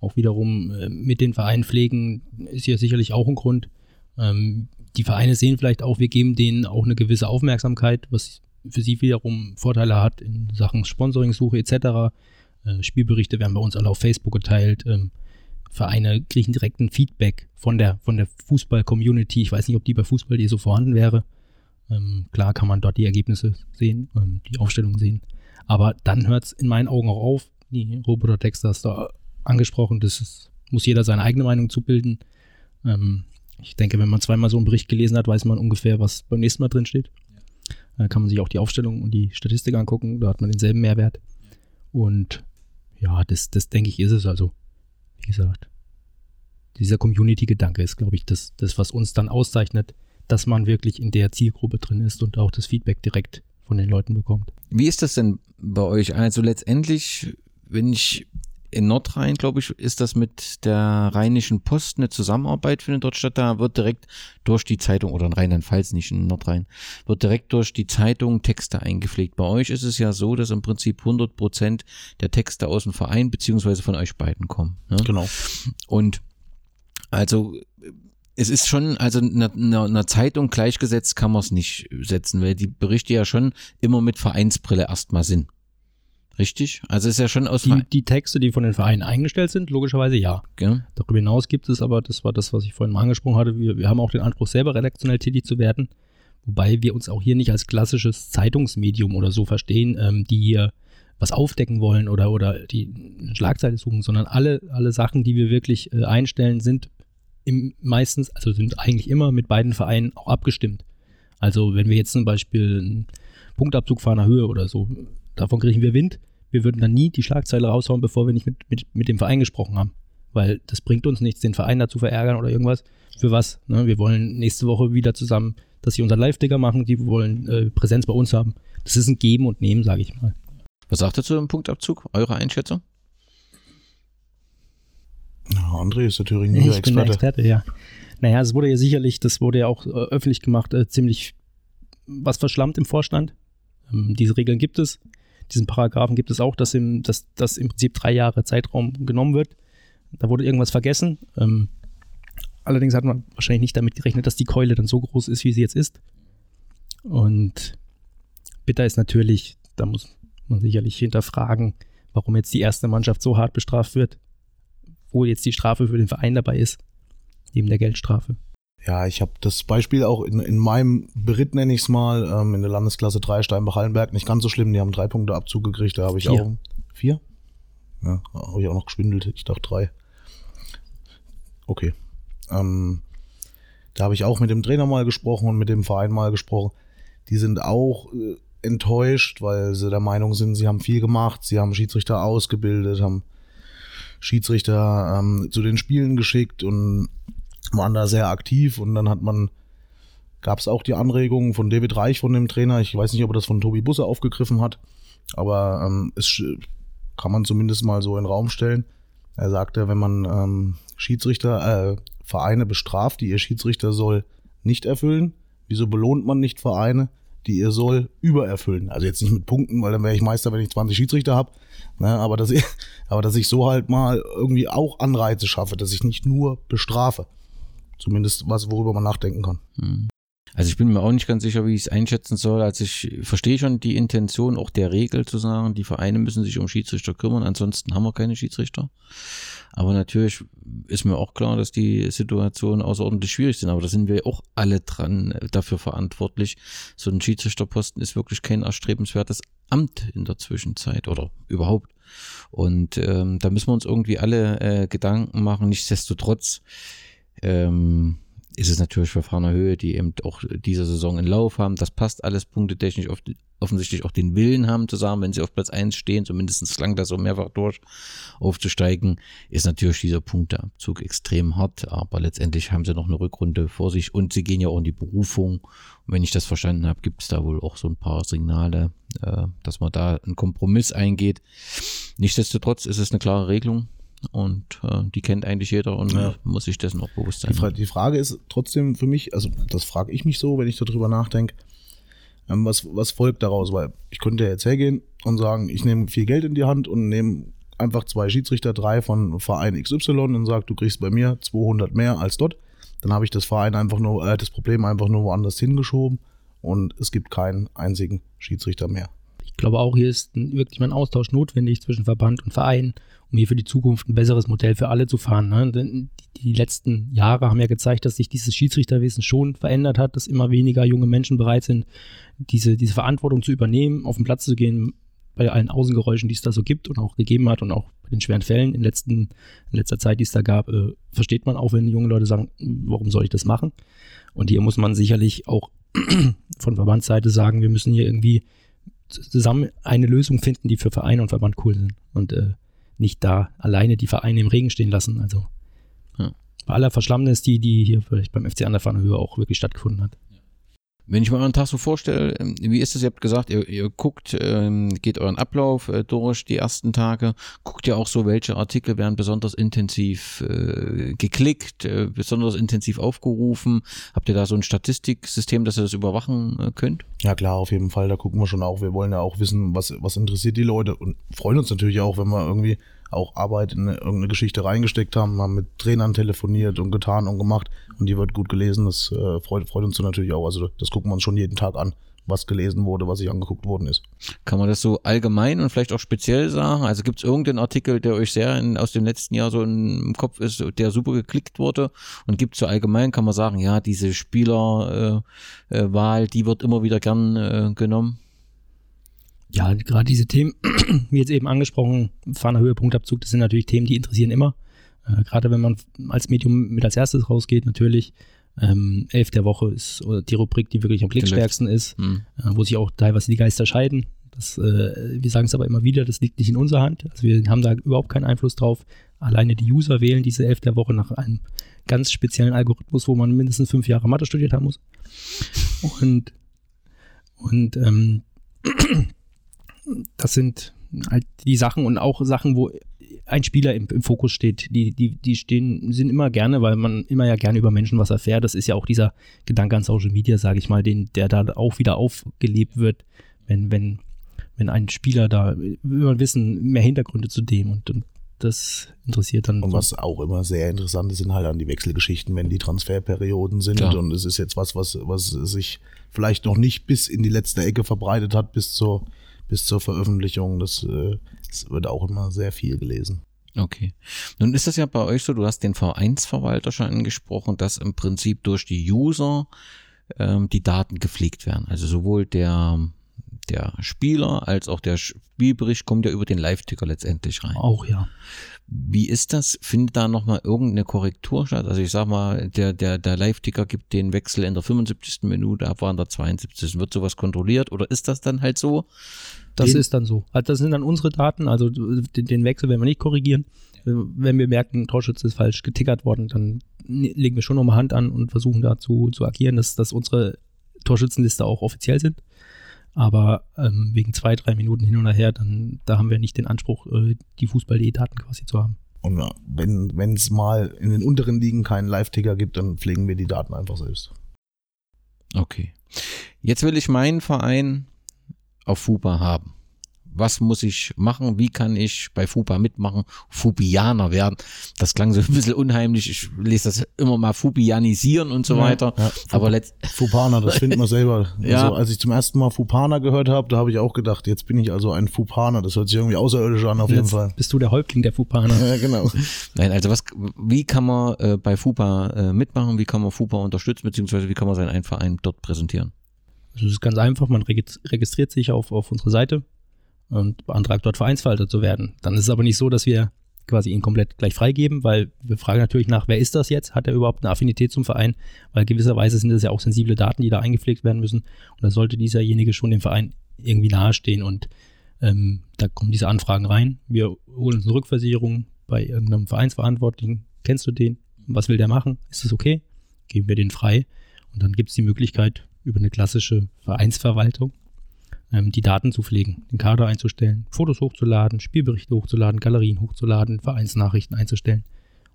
D: auch wiederum äh, mit den Vereinen pflegen, ist ja sicherlich auch ein Grund. Ähm, die Vereine sehen vielleicht auch, wir geben denen auch eine gewisse Aufmerksamkeit, was für sie wiederum Vorteile hat in Sachen Sponsoringsuche etc. Äh, Spielberichte werden bei uns alle auf Facebook geteilt. Ähm, Vereine kriegen direkt ein Feedback von der, von der Fußball-Community. Ich weiß nicht, ob die bei Fußball.de so vorhanden wäre. Ähm, klar kann man dort die Ergebnisse sehen, ähm, die Aufstellung sehen. Aber dann hört es in meinen Augen auch auf. Die Roboter-Texte hast du angesprochen. Das ist, muss jeder seine eigene Meinung zubilden. Ähm, ich denke, wenn man zweimal so einen Bericht gelesen hat, weiß man ungefähr, was beim nächsten Mal drin steht. Da kann man sich auch die Aufstellung und die Statistik angucken, da hat man denselben Mehrwert. Und ja, das, das denke ich, ist es also. Wie gesagt, dieser Community-Gedanke ist, glaube ich, das, das, was uns dann auszeichnet, dass man wirklich in der Zielgruppe drin ist und auch das Feedback direkt von den Leuten bekommt.
C: Wie ist das denn bei euch? Also letztendlich, wenn ich in Nordrhein, glaube ich, ist das mit der Rheinischen Post eine Zusammenarbeit findet dort statt. Da wird direkt durch die Zeitung, oder in Rheinland-Pfalz, nicht in Nordrhein, wird direkt durch die Zeitung Texte eingepflegt. Bei euch ist es ja so, dass im Prinzip 100 Prozent der Texte aus dem Verein beziehungsweise von euch beiden kommen. Ne?
E: Genau.
C: Und also es ist schon, also einer, einer Zeitung gleichgesetzt kann man es nicht setzen, weil die Berichte ja schon immer mit Vereinsbrille erstmal sind. Richtig? Also ist ja schon aus
D: Die, die Texte, die von den Vereinen eingestellt sind, logischerweise ja.
C: ja.
D: Darüber hinaus gibt es aber, das war das, was ich vorhin mal angesprochen hatte, wir, wir haben auch den Anspruch, selber redaktionell tätig zu werden, wobei wir uns auch hier nicht als klassisches Zeitungsmedium oder so verstehen, ähm, die hier was aufdecken wollen oder, oder die eine Schlagzeile suchen, sondern alle, alle Sachen, die wir wirklich äh, einstellen, sind im, meistens, also sind eigentlich immer mit beiden Vereinen auch abgestimmt. Also wenn wir jetzt zum Beispiel einen Punktabzug fahren Höhe oder so, davon kriegen wir Wind. Wir würden dann nie die Schlagzeile raushauen, bevor wir nicht mit, mit, mit dem Verein gesprochen haben. Weil das bringt uns nichts, den Verein dazu verärgern oder irgendwas. Für was? Ne? Wir wollen nächste Woche wieder zusammen, dass sie unseren Live-Digger machen, die wollen äh, Präsenz bei uns haben. Das ist ein Geben und Nehmen, sage ich mal.
C: Was sagt ihr zu dem Punktabzug? Eure Einschätzung?
E: Ja, André ist der Thüringer
D: Ich bin der
E: Experte.
D: Experte, ja. Naja, es wurde ja sicherlich, das wurde ja auch äh, öffentlich gemacht, äh, ziemlich was verschlammt im Vorstand. Ähm, diese Regeln gibt es. Diesen Paragraphen gibt es auch, dass im, dass, dass im Prinzip drei Jahre Zeitraum genommen wird. Da wurde irgendwas vergessen. Ähm, allerdings hat man wahrscheinlich nicht damit gerechnet, dass die Keule dann so groß ist, wie sie jetzt ist. Und bitter ist natürlich, da muss man sicherlich hinterfragen, warum jetzt die erste Mannschaft so hart bestraft wird, wo jetzt die Strafe für den Verein dabei ist, neben der Geldstrafe.
E: Ja, ich habe das Beispiel auch in, in meinem Beritt, nenne ich es mal, ähm, in der Landesklasse 3 Steinbach-Hallenberg, nicht ganz so schlimm. Die haben drei Punkte Abzug gekriegt, da habe ich
D: Vier.
E: auch. Vier? Ja, habe ich auch noch geschwindelt. Ich dachte drei. Okay. Ähm, da habe ich auch mit dem Trainer mal gesprochen und mit dem Verein mal gesprochen. Die sind auch äh, enttäuscht, weil sie der Meinung sind, sie haben viel gemacht, sie haben Schiedsrichter ausgebildet, haben Schiedsrichter ähm, zu den Spielen geschickt und waren da sehr aktiv und dann hat man gab es auch die Anregungen von David Reich von dem Trainer. Ich weiß nicht, ob er das von Tobi Busse aufgegriffen hat, aber ähm, es kann man zumindest mal so in den Raum stellen. Er sagte, wenn man ähm, Schiedsrichter, äh, Vereine bestraft, die ihr Schiedsrichter soll nicht erfüllen, wieso belohnt man nicht Vereine, die ihr soll übererfüllen? Also jetzt nicht mit Punkten, weil dann wäre ich Meister, wenn ich 20 Schiedsrichter habe, ne, aber, dass ich, aber dass ich so halt mal irgendwie auch Anreize schaffe, dass ich nicht nur bestrafe. Zumindest was, worüber man nachdenken kann.
C: Also ich bin mir auch nicht ganz sicher, wie ich es einschätzen soll. Also ich verstehe schon die Intention auch der Regel zu sagen, die Vereine müssen sich um Schiedsrichter kümmern, ansonsten haben wir keine Schiedsrichter. Aber natürlich ist mir auch klar, dass die Situationen außerordentlich schwierig sind. Aber da sind wir auch alle dran dafür verantwortlich. So ein Schiedsrichterposten ist wirklich kein erstrebenswertes Amt in der Zwischenzeit oder überhaupt. Und ähm, da müssen wir uns irgendwie alle äh, Gedanken machen. Nichtsdestotrotz ähm, ist es natürlich für Fahner Höhe, die eben auch diese Saison in Lauf haben. Das passt alles punktetechnisch oft, offensichtlich auch den Willen haben zu sagen, wenn sie auf Platz 1 stehen, zumindest klang das so mehrfach durch, aufzusteigen, ist natürlich dieser Punkteabzug extrem hart, aber letztendlich haben sie noch eine Rückrunde vor sich und sie gehen ja auch in die Berufung. Und wenn ich das verstanden habe, gibt es da wohl auch so ein paar Signale, äh, dass man da einen Kompromiss eingeht. Nichtsdestotrotz ist es eine klare Regelung. Und äh, die kennt eigentlich jeder und
E: Ja.
C: muss sich dessen auch bewusst sein.
E: Die, Fra die Frage ist trotzdem für mich, also das frage ich mich so, wenn ich darüber nachdenke, ähm, was, was folgt daraus? Weil ich könnte ja jetzt hergehen und sagen, ich nehme viel Geld in die Hand und nehme einfach zwei Schiedsrichter, drei von Verein XY und sage, du kriegst bei mir 200 mehr als dort. Dann habe ich das Verein einfach nur, äh, das Problem einfach nur woanders hingeschoben und es gibt keinen einzigen Schiedsrichter mehr.
D: Ich glaube auch, hier ist ein, wirklich mal ein Austausch notwendig zwischen Verband und Verein, um hier für die Zukunft ein besseres Modell für alle zu fahren. Ne? Denn die, die letzten Jahre haben ja gezeigt, dass sich dieses Schiedsrichterwesen schon verändert hat, dass immer weniger junge Menschen bereit sind, diese, diese Verantwortung zu übernehmen, auf den Platz zu gehen, bei allen Außengeräuschen, die es da so gibt und auch gegeben hat und auch bei den schweren Fällen in, letzten, in letzter Zeit, die es da gab, äh, versteht man auch, wenn junge Leute sagen, warum soll ich das machen? Und hier muss man sicherlich auch von Verbandsseite sagen, wir müssen hier irgendwie zusammen eine Lösung finden, die für Verein und Verband cool sind und äh, nicht da alleine die Vereine im Regen stehen lassen. Also
C: Ja.
D: bei aller Verschlammnis, die, die hier vielleicht beim FC Anderfahren Höhe auch wirklich stattgefunden hat.
C: Wenn ich mir euren Tag so vorstelle, ähm, wie ist es? Ihr habt gesagt, ihr, ihr guckt, ähm, geht euren Ablauf äh, durch die ersten Tage, guckt ihr auch so, welche Artikel werden besonders intensiv äh, geklickt, äh, besonders intensiv aufgerufen. Habt ihr da so ein Statistiksystem, dass ihr das überwachen äh, könnt?
E: Ja klar, auf jeden Fall, da gucken wir schon auch. Wir wollen ja auch wissen, was, was interessiert die Leute und freuen uns natürlich auch, wenn wir irgendwie auch Arbeit in irgendeine Geschichte reingesteckt haben, haben mit Trainern telefoniert und getan und gemacht und die wird gut gelesen. Das äh, freut, freut uns natürlich auch. Also das gucken wir uns schon jeden Tag an, was gelesen wurde, was sich angeguckt worden ist.
C: Kann man das so allgemein und vielleicht auch speziell sagen? Also gibt es irgendeinen Artikel, der euch sehr in, aus dem letzten Jahr so im Kopf ist, der super geklickt wurde? Und gibt es so allgemein, kann man sagen, ja, diese Spielerwahl, äh, äh, die wird immer wieder gern äh, genommen?
D: Ja, gerade diese Themen, wie jetzt eben angesprochen, Fahner Höhepunktabzug, das sind natürlich Themen, die interessieren immer. Äh, gerade wenn man als Medium mit als erstes rausgeht, natürlich. Ähm, Elf der Woche ist die Rubrik, die wirklich am klickstärksten ist, mhm. äh, wo sich auch teilweise die Geister scheiden. Das, äh, wir sagen es aber immer wieder, das liegt nicht in unserer Hand. Also wir haben da überhaupt keinen Einfluss drauf. Alleine die User wählen diese Elf der Woche nach einem ganz speziellen Algorithmus, wo man mindestens fünf Jahre Mathe studiert haben muss. Und, und ähm, das sind halt die Sachen und auch Sachen, wo ein Spieler im, im, Fokus steht. Die, die, die stehen, sind immer gerne, weil man immer ja gerne über Menschen was erfährt. Das ist ja auch dieser Gedanke an Social Media, sage ich mal, den, der da auch wieder aufgelebt wird, wenn, wenn, wenn ein Spieler da, will man wissen, mehr Hintergründe zu dem und, und das interessiert dann.
E: Und was auch immer sehr interessant ist, sind halt an die Wechselgeschichten, wenn die Transferperioden sind. Ja. Und es ist jetzt was, was, was sich vielleicht noch nicht bis in die letzte Ecke verbreitet hat, bis zur bis zur Veröffentlichung. Das, äh, das wird auch immer sehr viel gelesen.
C: Okay. Nun ist das ja bei euch so, du hast den Vereinsverwalter schon angesprochen, dass im Prinzip durch die User ähm, die Daten gepflegt werden. Also sowohl der, der Spieler als auch der Spielbericht kommt ja über den Live-Ticker letztendlich rein.
D: Auch ja.
C: Wie ist das? Findet da nochmal irgendeine Korrektur statt? Also ich sag mal, der, der, der Live-Ticker gibt den Wechsel in der 75. Minute ab, war in der 72. Wird sowas kontrolliert oder ist das dann halt so?
D: Das den, ist dann so. Also das sind dann unsere Daten, also den, den Wechsel werden wir nicht korrigieren. Wenn wir merken, Torschütze ist falsch getickert worden, dann legen wir schon nochmal Hand an und versuchen dazu zu agieren, dass, dass unsere Torschützenliste auch offiziell sind. Aber ähm, wegen zwei, drei Minuten hin und her, dann da haben wir nicht den Anspruch, äh, die Fußball.de-Daten quasi zu haben.
E: Und wenn es mal in den unteren Ligen keinen Live-Ticker gibt, dann pflegen wir die Daten einfach selbst.
C: Okay. Jetzt will ich meinen Verein auf FUPA haben was muss ich machen, wie kann ich bei FUPA mitmachen, Fubianer werden. Das klang so ein bisschen unheimlich, ich lese das immer mal Fubianisieren und so ja, weiter. Ja, aber letzt
E: Fupaner, das findet man selber. ja. Also, als ich zum ersten Mal Fupaner gehört habe, da habe ich auch gedacht, jetzt bin ich also ein Fupaner. Das hört sich irgendwie außerirdisch an auf jeden Fall.
D: Bist du der Häuptling der Fupaner?
E: Ja, genau.
C: Nein, also was, wie kann man äh, bei FUPA äh, mitmachen, wie kann man FUPA unterstützen, beziehungsweise wie kann man seinen Verein dort präsentieren?
D: Also es ist ganz einfach, man registriert sich auf, auf unsere Seite und beantragt dort Vereinsverwalter zu werden. Dann ist es aber nicht so, dass wir quasi ihn komplett gleich freigeben, weil wir fragen natürlich nach, wer ist das jetzt? Hat er überhaupt eine Affinität zum Verein? Weil gewisserweise sind das ja auch sensible Daten, die da eingepflegt werden müssen. Und da sollte dieserjenige schon dem Verein irgendwie nahestehen. Und ähm, da kommen diese Anfragen rein. Wir holen uns eine Rückversicherung bei irgendeinem Vereinsverantwortlichen. Kennst du den? Was will der machen? Ist das okay? Geben wir den frei. Und dann gibt es die Möglichkeit, über eine klassische Vereinsverwaltung ähm, die Daten zu pflegen, den Kader einzustellen, Fotos hochzuladen, Spielberichte hochzuladen, Galerien hochzuladen, Vereinsnachrichten einzustellen.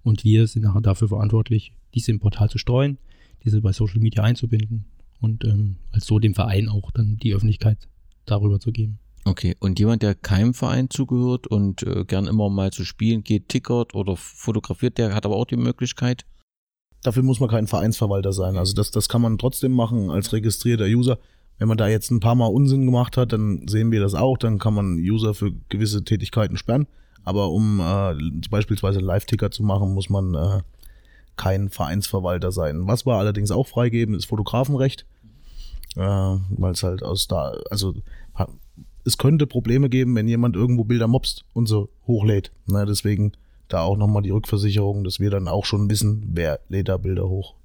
D: Und wir sind nachher dafür verantwortlich, diese im Portal zu streuen, diese bei Social Media einzubinden und ähm, als so dem Verein auch dann die Öffentlichkeit darüber zu geben.
C: Okay, und jemand, der keinem Verein zugehört und äh, gern immer mal zu spielen geht, tickert oder fotografiert, der hat aber auch die Möglichkeit.
E: Dafür muss man kein Vereinsverwalter sein. Also das, das kann man trotzdem machen als registrierter User. Wenn man da jetzt ein paar Mal Unsinn gemacht hat, dann sehen wir das auch. Dann kann man User für gewisse Tätigkeiten sperren. Aber um äh, beispielsweise Live-Ticker zu machen, muss man äh, kein Vereinsverwalter sein. Was wir allerdings auch freigeben, ist Fotografenrecht. Äh, Weil es halt aus da, also es könnte Probleme geben, wenn jemand irgendwo Bilder mobst und so hochlädt. Na, deswegen da auch nochmal die Rückversicherung, dass wir dann auch schon wissen, wer lädt da Bilder hoch.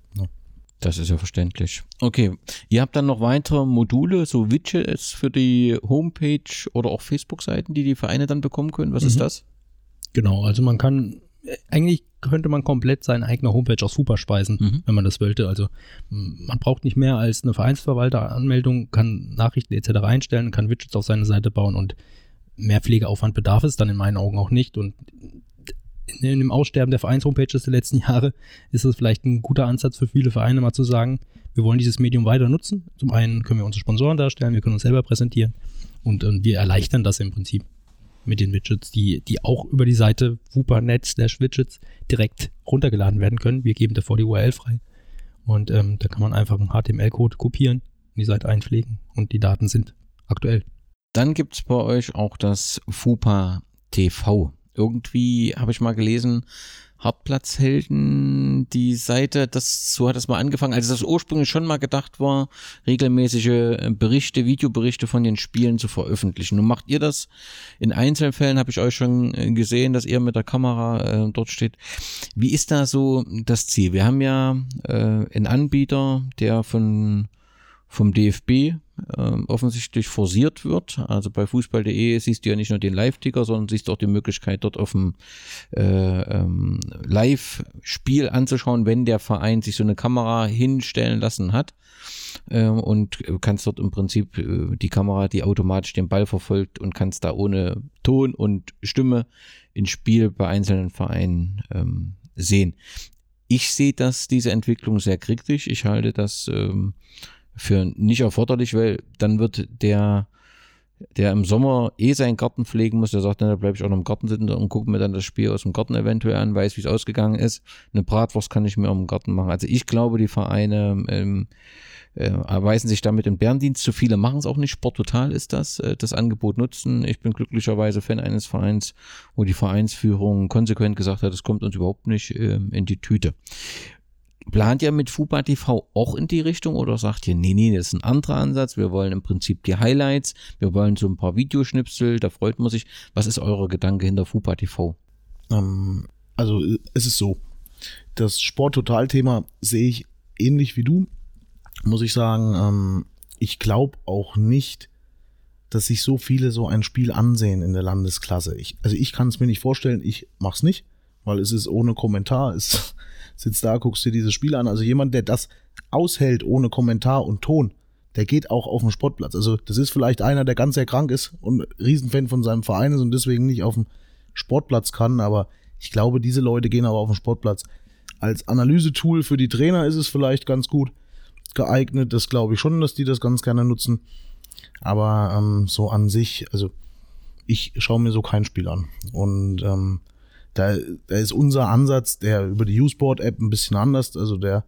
C: Das ist ja verständlich. Okay, ihr habt dann noch weitere Module, so Widgets für die Homepage oder auch Facebook-Seiten, die die Vereine dann bekommen können. Was mhm. ist das?
D: Genau, also man kann eigentlich könnte man komplett seine eigene Homepage aus Fupa speisen,
C: Mhm.
D: wenn man das wollte. Also man braucht nicht mehr als eine Vereinsverwalteranmeldung, kann Nachrichten etc. einstellen, kann Widgets auf seine Seite bauen und mehr Pflegeaufwand bedarf es dann in meinen Augen auch nicht. Und in, dem Aussterben der Vereins-Homepages der letzten Jahre ist es vielleicht ein guter Ansatz für viele Vereine mal zu sagen, wir wollen dieses Medium weiter nutzen. Zum einen können wir unsere Sponsoren darstellen, wir können uns selber präsentieren und, und wir erleichtern das im Prinzip mit den Widgets, die, die auch über die Seite wupernet slash Widgets direkt runtergeladen werden können. Wir geben davor die URL frei. Und ähm, da kann man einfach einen HTML-Code kopieren, in die Seite einpflegen und die Daten sind aktuell.
C: Dann gibt's bei euch auch das FUPA TV. Irgendwie habe ich mal gelesen, Hartplatzhelden, die Seite, das, so hat es mal angefangen, als das ursprünglich schon mal gedacht war, regelmäßige äh, Berichte, Videoberichte von den Spielen zu veröffentlichen. Nun macht ihr das in Einzelfällen, habe ich euch schon äh, gesehen, dass ihr mit der Kamera äh, dort steht. Wie ist da so das Ziel? Wir haben ja äh, einen Anbieter, der von vom DFB ähm, offensichtlich forciert wird. Also bei Fußball.de siehst du ja nicht nur den Live-Ticker, sondern siehst auch die Möglichkeit, dort auf dem äh, ähm, Live-Spiel anzuschauen, wenn der Verein sich so eine Kamera hinstellen lassen hat. Ähm, und kannst dort im Prinzip äh, die Kamera, die automatisch den Ball verfolgt und kannst da ohne Ton und Stimme ins Spiel bei einzelnen Vereinen ähm, sehen. Ich sehe das, diese Entwicklung sehr kritisch. Ich halte das ähm, für nicht erforderlich, weil dann wird der, der im Sommer eh seinen Garten pflegen muss, der sagt, dann bleibe ich auch noch im Garten sitzen und gucke mir dann das Spiel aus dem Garten eventuell an, weiß, wie es ausgegangen ist. Eine Bratwurst kann ich mir im Garten machen. Also ich glaube, die Vereine ähm, äh, erweisen sich damit im Bärendienst. Zu viele machen es auch nicht. Sport total ist das, äh, das Angebot nutzen. Ich bin glücklicherweise Fan eines Vereins, wo die Vereinsführung konsequent gesagt hat, es kommt uns überhaupt nicht äh, in die Tüte. Plant ihr mit FUPA TV auch in die Richtung oder sagt ihr, nee, nee, das ist ein anderer Ansatz, wir wollen im Prinzip die Highlights, wir wollen so ein paar Videoschnipsel, da freut man sich. Was ist eure Gedanke hinter FUPA TV?
E: Ähm, also es ist so, das Sport-Total-Thema sehe ich ähnlich wie du, muss ich sagen. Ähm, ich glaube auch nicht, dass sich so viele so ein Spiel ansehen in der Landesklasse. Ich, also ich kann es mir nicht vorstellen, ich mach's nicht, weil es ist ohne Kommentar, es sitzt da, guckst dir dieses Spiel an. Also jemand, der das aushält ohne Kommentar und Ton, der geht auch auf den Sportplatz. Also das ist vielleicht einer, der ganz sehr krank ist und Riesenfan von seinem Verein ist und deswegen nicht auf dem Sportplatz kann, aber ich glaube, diese Leute gehen aber auf den Sportplatz. Als Analysetool für die Trainer ist es vielleicht ganz gut geeignet. Das glaube ich schon, dass die das ganz gerne nutzen. Aber ähm, so an sich, also ich schaue mir so kein Spiel an. Und ähm, da, da ist unser Ansatz, der über die U-Sport-App ein bisschen anders. Also der,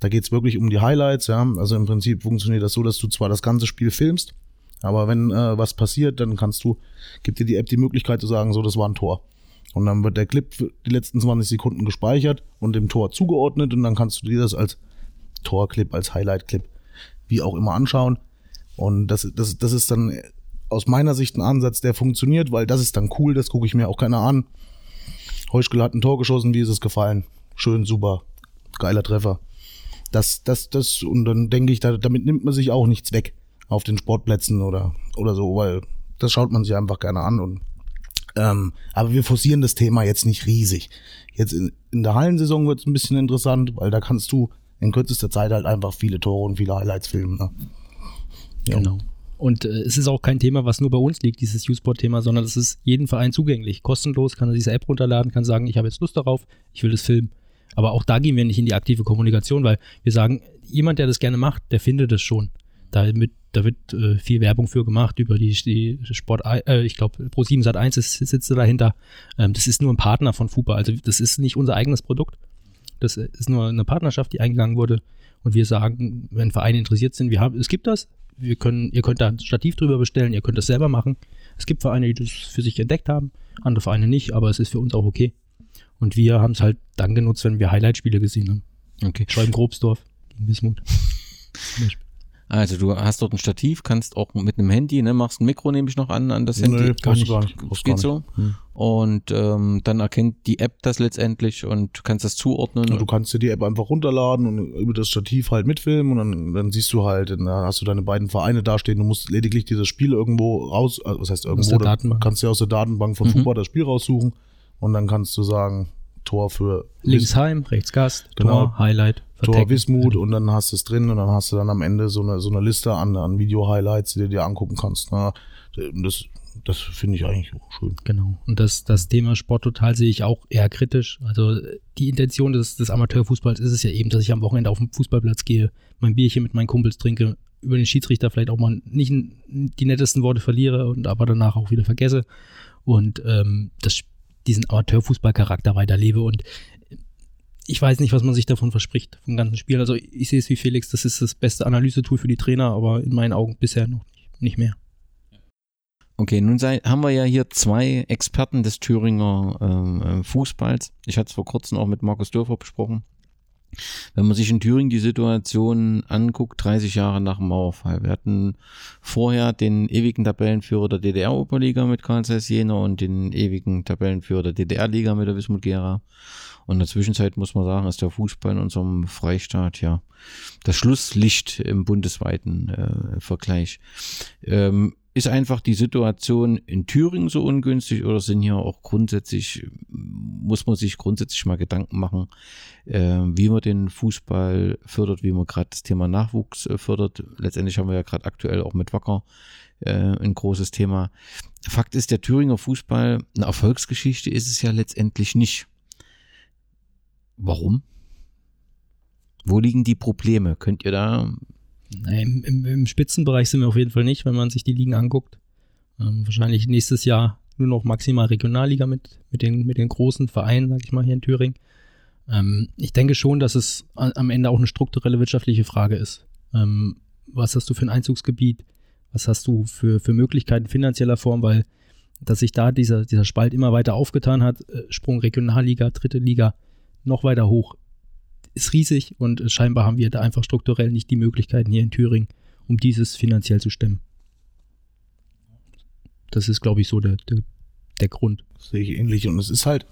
E: da geht's wirklich um die Highlights, ja. Also im Prinzip funktioniert das so, dass du zwar das ganze Spiel filmst, aber wenn äh, was passiert, dann kannst du, gibt dir die App die Möglichkeit zu sagen, so, das war ein Tor. Und dann wird der Clip für die letzten 20 Sekunden gespeichert und dem Tor zugeordnet und dann kannst du dir das als Torclip, als Highlight-Clip, wie auch immer anschauen. Und das, das, das ist dann aus meiner Sicht ein Ansatz, der funktioniert, weil das ist dann cool, das gucke ich mir auch keiner an. Heuschkel hat ein Tor geschossen, wie ist es gefallen? Schön, super, geiler Treffer. Das, das, das, und dann denke ich, da, damit nimmt man sich auch nichts weg auf den Sportplätzen oder, oder so, weil das schaut man sich einfach gerne an und ähm, aber wir forcieren das Thema jetzt nicht riesig. Jetzt in, in der Hallensaison wird es ein bisschen interessant, weil da kannst du in kürzester Zeit halt einfach viele Tore und viele Highlights filmen. Ne? Ja.
D: Genau. Und äh, es ist auch kein Thema, was nur bei uns liegt, dieses U-Sport-Thema, sondern es ist jeden Verein zugänglich. Kostenlos kann er diese App runterladen, kann sagen, ich habe jetzt Lust darauf, ich will das filmen. Aber auch da gehen wir nicht in die aktive Kommunikation, weil wir sagen, jemand, der das gerne macht, der findet es schon. Da, mit, da wird äh, viel Werbung für gemacht über die, die Sport, äh, ich glaube, Pro7 Sat 1 ist, sitzt dahinter. Ähm, das ist nur ein Partner von FUPA, also das ist nicht unser eigenes Produkt. Das ist nur eine Partnerschaft, die eingegangen wurde. Und wir sagen, wenn Vereine interessiert sind, wir haben, es gibt das. Wir können, ihr könnt da ein Stativ drüber bestellen, ihr könnt das selber machen. Es gibt Vereine, die das für sich entdeckt haben, andere Vereine nicht, aber es ist für uns auch okay. Und wir haben es halt dann genutzt, wenn wir Highlight-Spiele gesehen haben.
C: Okay.
D: Schreiben Grobsdorf gegen Wismut.
C: Also du hast dort ein Stativ, kannst auch mit einem Handy, ne, machst ein Mikro, nehme ich noch an, an das Handy.
E: Nö,
D: gar
E: brauchst du
D: nicht.
E: gar nicht.
C: Geht
E: gar
C: so.
E: nicht. Hm.
C: Und ähm, dann erkennt die App das letztendlich und du kannst das zuordnen.
E: Ja, du kannst dir die App einfach runterladen und über das Stativ halt mitfilmen und dann, dann siehst du halt, dann hast du deine beiden Vereine dastehen. Du musst lediglich dieses Spiel irgendwo raus, also was heißt irgendwo,
D: der
E: da
D: Datenbank.
E: kannst du aus der Datenbank von
C: Mhm.
E: Fußball das Spiel raussuchen und dann kannst du sagen, Tor für
D: Links Heim, rechts Gast,
E: Genau.
D: Tor, Highlight,
E: Tor
D: Vertecken.
E: Wismut und dann hast du es drin und dann hast du dann am Ende so eine, so eine Liste an, an Video-Highlights, die du dir angucken kannst. Ne? Das, das finde ich eigentlich auch schön.
D: Genau. Und das, das Thema Sport total sehe ich auch eher kritisch. Also die Intention des, des Amateurfußballs ist es ja eben, dass ich am Wochenende auf den Fußballplatz gehe, mein Bierchen mit meinen Kumpels trinke, über den Schiedsrichter vielleicht auch mal nicht die nettesten Worte verliere und aber danach auch wieder vergesse und ähm, das, diesen Amateurfußballcharakter weiterlebe. Und ich weiß nicht, was man sich davon verspricht, vom ganzen Spiel. Also ich sehe es wie Felix, das ist das beste Analysetool für die Trainer, aber in meinen Augen bisher noch nicht, mehr.
C: Okay, nun sei, haben wir ja hier zwei Experten des Thüringer ähm, äh, Fußballs. Ich hatte es vor kurzem auch mit Markus Dörfer besprochen. Wenn man sich in Thüringen die Situation anguckt, 30 Jahre nach dem Mauerfall. Wir hatten vorher den ewigen Tabellenführer der DDR-Oberliga mit Karl Zeiss Jena und den ewigen Tabellenführer der DDR-Liga mit der Wismut Gera. Und in der Zwischenzeit muss man sagen, ist der Fußball in unserem Freistaat ja das Schlusslicht im bundesweiten äh, Vergleich. Ähm, ist einfach die Situation in Thüringen so ungünstig oder sind hier auch grundsätzlich, muss man sich grundsätzlich mal Gedanken machen, äh, wie man den Fußball fördert, wie man gerade das Thema Nachwuchs äh, fördert. Letztendlich haben wir ja gerade aktuell auch mit Wacker äh, ein großes Thema. Fakt ist, der Thüringer Fußball, eine Erfolgsgeschichte ist es ja letztendlich nicht. Warum? Wo liegen die Probleme? Könnt ihr da
D: Nein, im, im Spitzenbereich sind wir auf jeden Fall nicht, wenn man sich die Ligen anguckt. Ähm, wahrscheinlich nächstes Jahr nur noch maximal Regionalliga mit, mit, den, mit den großen Vereinen, sag ich mal, hier in Thüringen. Ähm, ich denke schon, dass es am Ende auch eine strukturelle wirtschaftliche Frage ist. Ähm, was hast du für ein Einzugsgebiet? Was hast du für, für Möglichkeiten finanzieller Form? Weil, dass sich da dieser, dieser Spalt immer weiter aufgetan hat, äh, Sprung Regionalliga, dritte Liga, noch weiter hoch, ist riesig und äh, scheinbar haben wir da einfach strukturell nicht die Möglichkeiten hier in Thüringen, um dieses finanziell zu stemmen. Das ist, glaube ich, so der, der, der Grund.
E: sehe ich ähnlich. Und es ist halt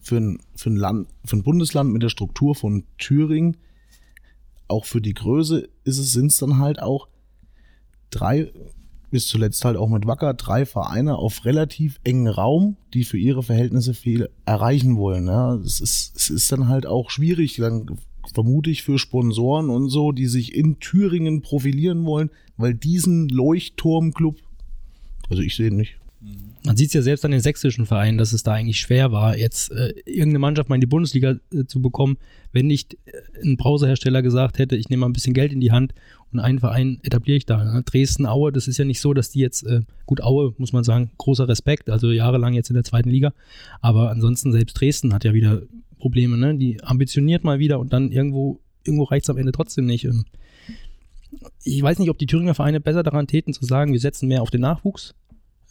E: für ein, für ein Land, für ein Bundesland mit der Struktur von Thüringen, auch für die Größe sind es dann halt auch drei, bis zuletzt halt auch mit Wacker, drei Vereine auf relativ engen Raum, die für ihre Verhältnisse viel erreichen wollen. Ja. Es, ist, es ist dann halt auch schwierig, dann vermute ich für Sponsoren und so, die sich in Thüringen profilieren wollen, weil diesen Leuchtturmclub, also ich sehe ihn nicht.
D: Man sieht es ja selbst an den sächsischen Vereinen, dass es da eigentlich schwer war, jetzt äh, irgendeine Mannschaft mal in die Bundesliga äh, zu bekommen, wenn nicht äh, ein Browserhersteller gesagt hätte, ich nehme mal ein bisschen Geld in die Hand und einen Verein etabliere ich da. Ne? Dresden, Aue, das ist ja nicht so, dass die jetzt, äh, gut, Aue, muss man sagen, großer Respekt, also jahrelang jetzt in der zweiten Liga, aber ansonsten selbst Dresden hat ja wieder Probleme, ne? Die ambitioniert mal wieder und dann irgendwo, irgendwo reicht es am Ende trotzdem nicht. Ähm, ich weiß nicht, ob die Thüringer Vereine besser daran täten, zu sagen, wir setzen mehr auf den Nachwuchs,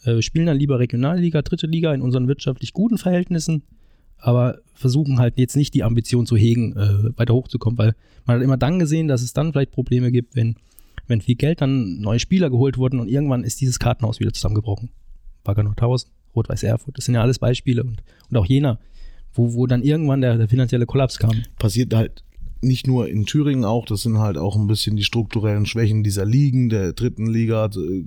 D: äh, spielen dann lieber Regionalliga, dritte Liga in unseren wirtschaftlich guten Verhältnissen, aber versuchen halt jetzt nicht die Ambition zu hegen, äh, weiter hochzukommen, weil man hat immer dann gesehen, dass es dann vielleicht Probleme gibt, wenn, wenn viel Geld dann neue Spieler geholt wurden und irgendwann ist dieses Kartenhaus wieder zusammengebrochen. Wacker Nordhausen, Rot-Weiß Erfurt, das sind ja alles Beispiele und, und auch Jena, wo, wo dann irgendwann der, der finanzielle Kollaps kam.
E: passiert halt nicht nur in Thüringen auch, das sind halt auch ein bisschen die strukturellen Schwächen dieser Ligen, der dritten Liga, äh,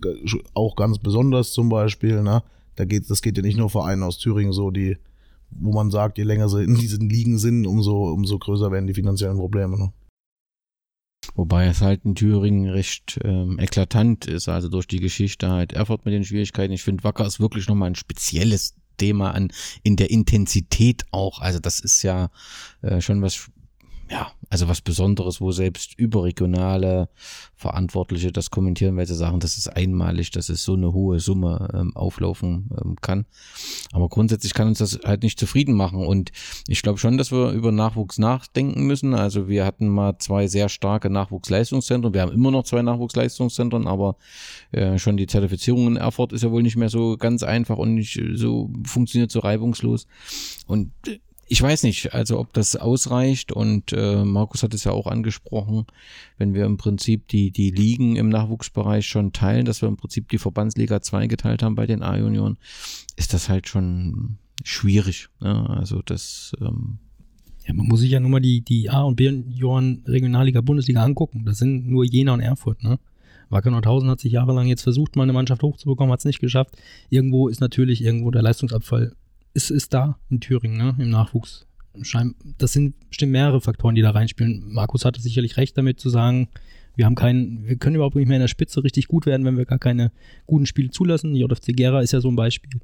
E: auch ganz besonders zum Beispiel, ne? Da geht, das geht ja nicht nur Vereinen aus Thüringen so, die, wo man sagt, je länger sie in diesen Ligen sind, umso, umso größer werden die finanziellen Probleme, ne?
C: Wobei es halt in Thüringen recht ähm, eklatant ist, also durch die Geschichte halt Erfurt mit den Schwierigkeiten. Ich finde, Wacker ist wirklich nochmal ein spezielles Thema an, in der Intensität auch. Also das ist ja äh, schon was, ja, also was Besonderes, wo selbst überregionale Verantwortliche das kommentieren, weil sie sagen, das ist einmalig, dass es so eine hohe Summe ähm, auflaufen ähm, kann. Aber grundsätzlich kann uns das halt nicht zufrieden machen. Und ich glaube schon, dass wir über Nachwuchs nachdenken müssen. Also wir hatten mal zwei sehr starke Nachwuchsleistungszentren. Wir haben immer noch zwei Nachwuchsleistungszentren, aber äh, schon die Zertifizierung in Erfurt ist ja wohl nicht mehr so ganz einfach und nicht so funktioniert so reibungslos. Und äh, ich weiß nicht, also ob das ausreicht und äh, Markus hat es ja auch angesprochen, wenn wir im Prinzip die, die Ligen im Nachwuchsbereich schon teilen, dass wir im Prinzip die Verbandsliga 2 geteilt haben bei den A-Junioren, ist das halt schon schwierig. Ne? Also das ähm,
D: Ja, man muss sich ja nur mal die, die A- und B-Junioren Regionalliga, Bundesliga angucken. Das sind nur Jena und Erfurt, ne? Wacker Nordhausen hat sich jahrelang jetzt versucht, mal eine Mannschaft hochzubekommen, hat es nicht geschafft. Irgendwo ist natürlich irgendwo der Leistungsabfall ist, ist da in Thüringen, ne, im Nachwuchs. Das sind bestimmt mehrere Faktoren, die da reinspielen. Markus hatte sicherlich recht damit zu sagen, wir haben keinen, wir können überhaupt nicht mehr in der Spitze richtig gut werden, wenn wir gar keine guten Spiele zulassen. JFC Gera ist ja so ein Beispiel.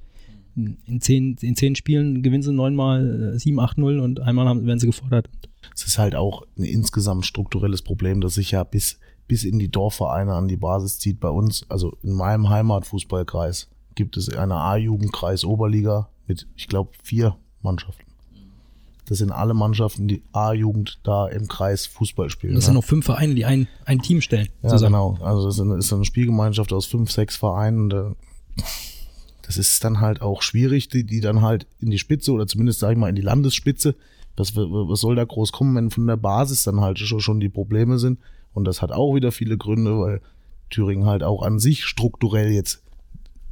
D: In zehn, in zehn Spielen gewinnen sie neunmal 7-8-0 und einmal haben, werden sie gefordert.
E: Es ist halt auch ein insgesamt strukturelles Problem, das sich ja bis, bis in die Dorfvereine an die Basis zieht. Bei uns, also in meinem Heimatfußballkreis, gibt es eine A-Jugendkreis Oberliga mit, ich glaube, vier Mannschaften. Das sind alle Mannschaften, die A-Jugend da im Kreis Fußball spielen.
D: Das
E: ne?
D: sind noch fünf Vereine, die ein, ein Team stellen.
E: Ja,
D: zusammen.
E: genau. Also es ist eine, Spielgemeinschaft aus fünf, sechs Vereinen. Da- Das ist dann halt auch schwierig, die, die dann halt in die Spitze oder zumindest, sag ich mal, in die Landesspitze. Was, was soll da groß kommen, wenn von der Basis dann halt schon, schon die Probleme sind? Und das hat auch wieder viele Gründe, weil Thüringen halt auch an sich strukturell jetzt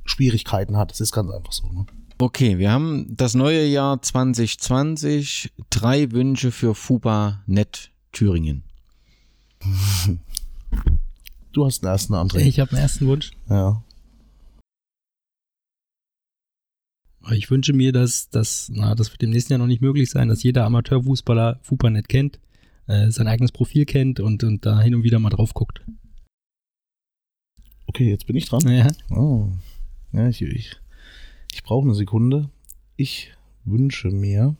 E: Schwierigkeiten hat. Das ist ganz einfach so. Ne?
C: Okay, wir haben das neue Jahr 2020. Drei Wünsche für FUBA Net Thüringen.
E: Du hast den ersten André.
D: Ich habe einen ersten Wunsch.
E: Ja.
D: Ich wünsche mir, dass das, na, das wird im nächsten Jahr noch nicht möglich sein, dass jeder Amateurfußballer Fupanet kennt, äh, sein eigenes Profil kennt und, und da hin und wieder mal drauf guckt.
E: Okay, jetzt bin ich dran.
D: Ja.
E: Oh. Ja, ich, ich, ich brauche eine Sekunde. Ich wünsche mir.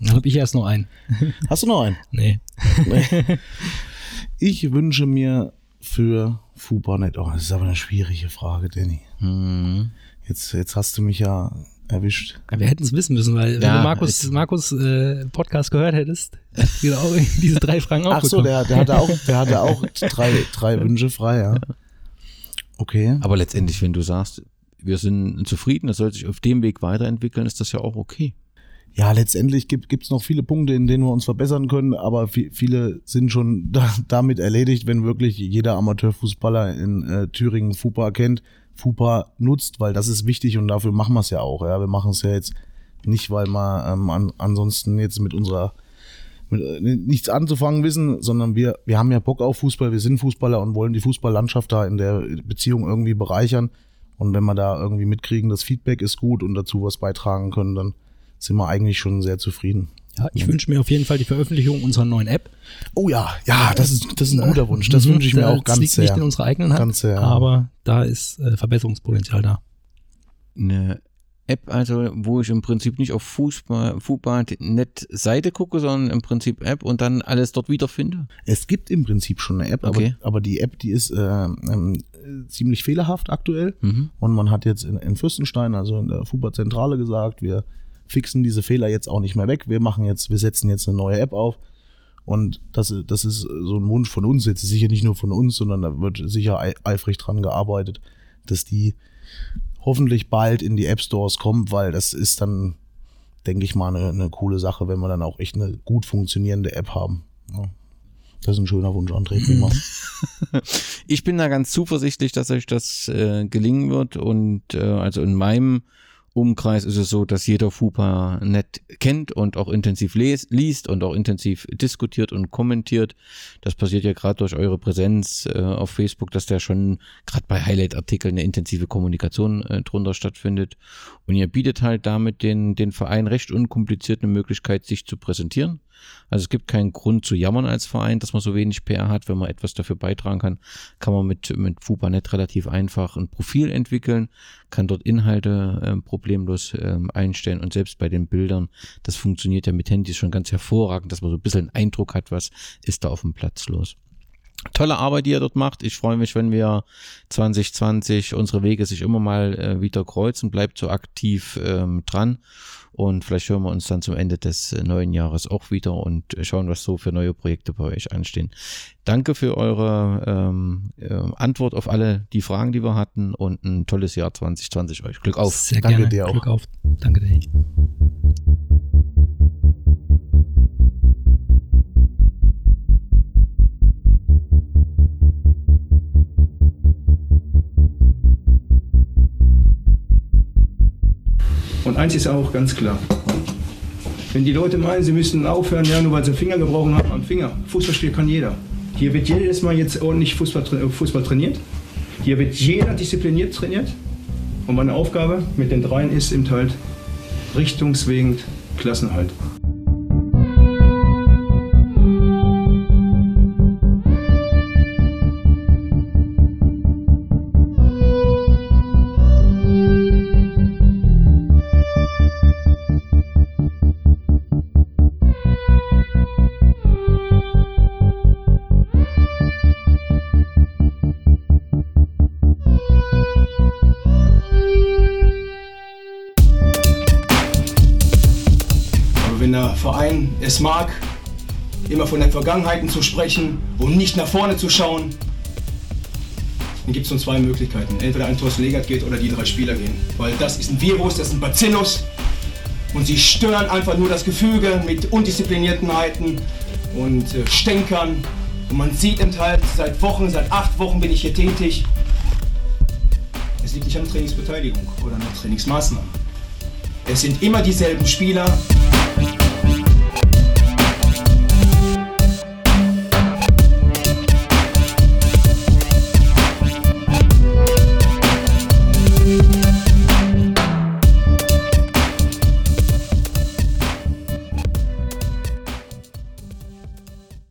D: Dann habe ich erst noch einen.
E: Hast du noch einen?
D: Nee.
E: Ich wünsche mir für FUPANet. Oh, das ist aber eine schwierige Frage, Danny.
C: Hm.
E: Jetzt, jetzt hast du mich ja erwischt.
D: Ja, wir hätten es wissen müssen, weil wenn
C: Ja,
D: du Markus, Markus äh, Podcast gehört hättest, hättest du auch diese drei Fragen auch
E: Ach so, der, der hatte auch, der hatte auch drei, drei Wünsche frei, ja. Okay.
C: Aber letztendlich, wenn du sagst, wir sind zufrieden, das soll sich auf dem Weg weiterentwickeln, ist das ja auch okay.
E: Ja, letztendlich gibt es noch viele Punkte, in denen wir uns verbessern können, aber vi- viele sind schon da, damit erledigt, wenn wirklich jeder Amateurfußballer in äh, Thüringen FUPA kennt, FUPA nutzt, weil das ist wichtig und dafür machen wir es ja auch. Ja, wir machen es ja jetzt nicht, weil wir ähm, an, ansonsten jetzt mit unserer mit, äh, nichts anzufangen wissen, sondern wir wir haben ja Bock auf Fußball, wir sind Fußballer und wollen die Fußballlandschaft da in der Beziehung irgendwie bereichern. Und wenn wir da irgendwie mitkriegen, das Feedback ist gut und dazu was beitragen können, dann sind wir eigentlich schon sehr zufrieden.
D: Ja, ich wünsche mir auf jeden Fall die Veröffentlichung unserer neuen App.
E: Oh ja, ja, das ist, das ist ein guter Wunsch. Das
D: Mhm,
E: wünsche ich mir auch ganz
D: liegt
E: sehr.
D: nicht in unserer eigenen Hand,
E: Ganz sehr.
D: aber da ist äh, Verbesserungspotenzial da.
C: Eine App, also wo ich im Prinzip nicht auf Fußball, Fußball net Seite gucke, sondern im Prinzip App und dann alles dort wiederfinde.
E: Es gibt im Prinzip schon eine App,
C: Okay.
E: aber, aber die App, die ist äh, ähm, äh, ziemlich fehlerhaft aktuell.
C: Mhm.
E: Und man hat jetzt in, in Fürstenstein, also in der FUBA-Zentrale gesagt, wir fixen diese Fehler jetzt auch nicht mehr weg. Wir machen jetzt, wir setzen jetzt eine neue App auf. Und das, das ist so ein Wunsch von uns, jetzt sicher nicht nur von uns, sondern da wird sicher ei- eifrig dran gearbeitet, dass die hoffentlich bald in die App Stores kommt, weil das ist dann, denke ich mal, eine, eine coole Sache, wenn wir dann auch echt eine gut funktionierende App haben. Ja. Das ist ein schöner Wunsch, André. Prima.
C: Ich bin da ganz zuversichtlich, dass euch das äh, gelingen wird und äh, also in meinem Umkreis ist es so, dass jeder FUPA net kennt und auch intensiv les liest und auch intensiv diskutiert und kommentiert. Das passiert ja gerade durch eure Präsenz äh, auf Facebook, dass da schon gerade bei Highlight-Artikeln eine intensive Kommunikation äh, drunter stattfindet. Und ihr bietet halt damit den, den Verein recht unkompliziert eine Möglichkeit, sich zu präsentieren. Also es gibt keinen Grund zu jammern als Verein, dass man so wenig PR hat. Wenn man etwas dafür beitragen kann, kann man mit, mit FUPANet relativ einfach ein Profil entwickeln, kann dort Inhalte ähm, problemlos ähm, einstellen und selbst bei den Bildern, das funktioniert ja mit Handys schon ganz hervorragend, dass man so ein bisschen einen Eindruck hat, was ist da auf dem Platz los. Tolle Arbeit, die ihr dort macht. Ich freue mich, wenn wir 2020 unsere Wege sich immer mal äh, wieder kreuzen. Bleibt so aktiv ähm, dran. Und vielleicht hören wir uns dann zum Ende des äh, neuen Jahres auch wieder und schauen, was so für neue Projekte bei euch anstehen. Danke für eure ähm, äh, Antwort auf alle die Fragen, die wir hatten und ein tolles Jahr 2020 euch. Glück auf.
D: Sehr
E: Danke
D: gerne.
E: dir auch.
D: Glück auf. Danke dir.
A: Und eins ist auch ganz klar. Wenn die Leute meinen, sie müssen aufhören, ja, nur weil sie einen Finger gebrochen haben am Finger. Fußball spielen kann jeder. Hier wird jedes Mal jetzt ordentlich Fußball, äh, trainiert. Hier wird jeder diszipliniert trainiert. Und meine Aufgabe mit den dreien ist eben halt, richtungswegend Klassenhalt. Mag, immer von den Vergangenheiten zu sprechen und nicht nach vorne zu schauen, dann gibt es nur zwei Möglichkeiten. Entweder ein Thorsten Legert geht oder die drei Spieler gehen. Weil das ist ein Virus, das ist ein Bacillus und sie stören einfach nur das Gefüge mit Undiszipliniertenheiten und äh, Stänkern. Und man sieht eben halt, seit Wochen, seit acht Wochen bin ich hier tätig. Es liegt nicht an Trainingsbeteiligung oder an Trainingsmaßnahmen. Es sind immer dieselben Spieler,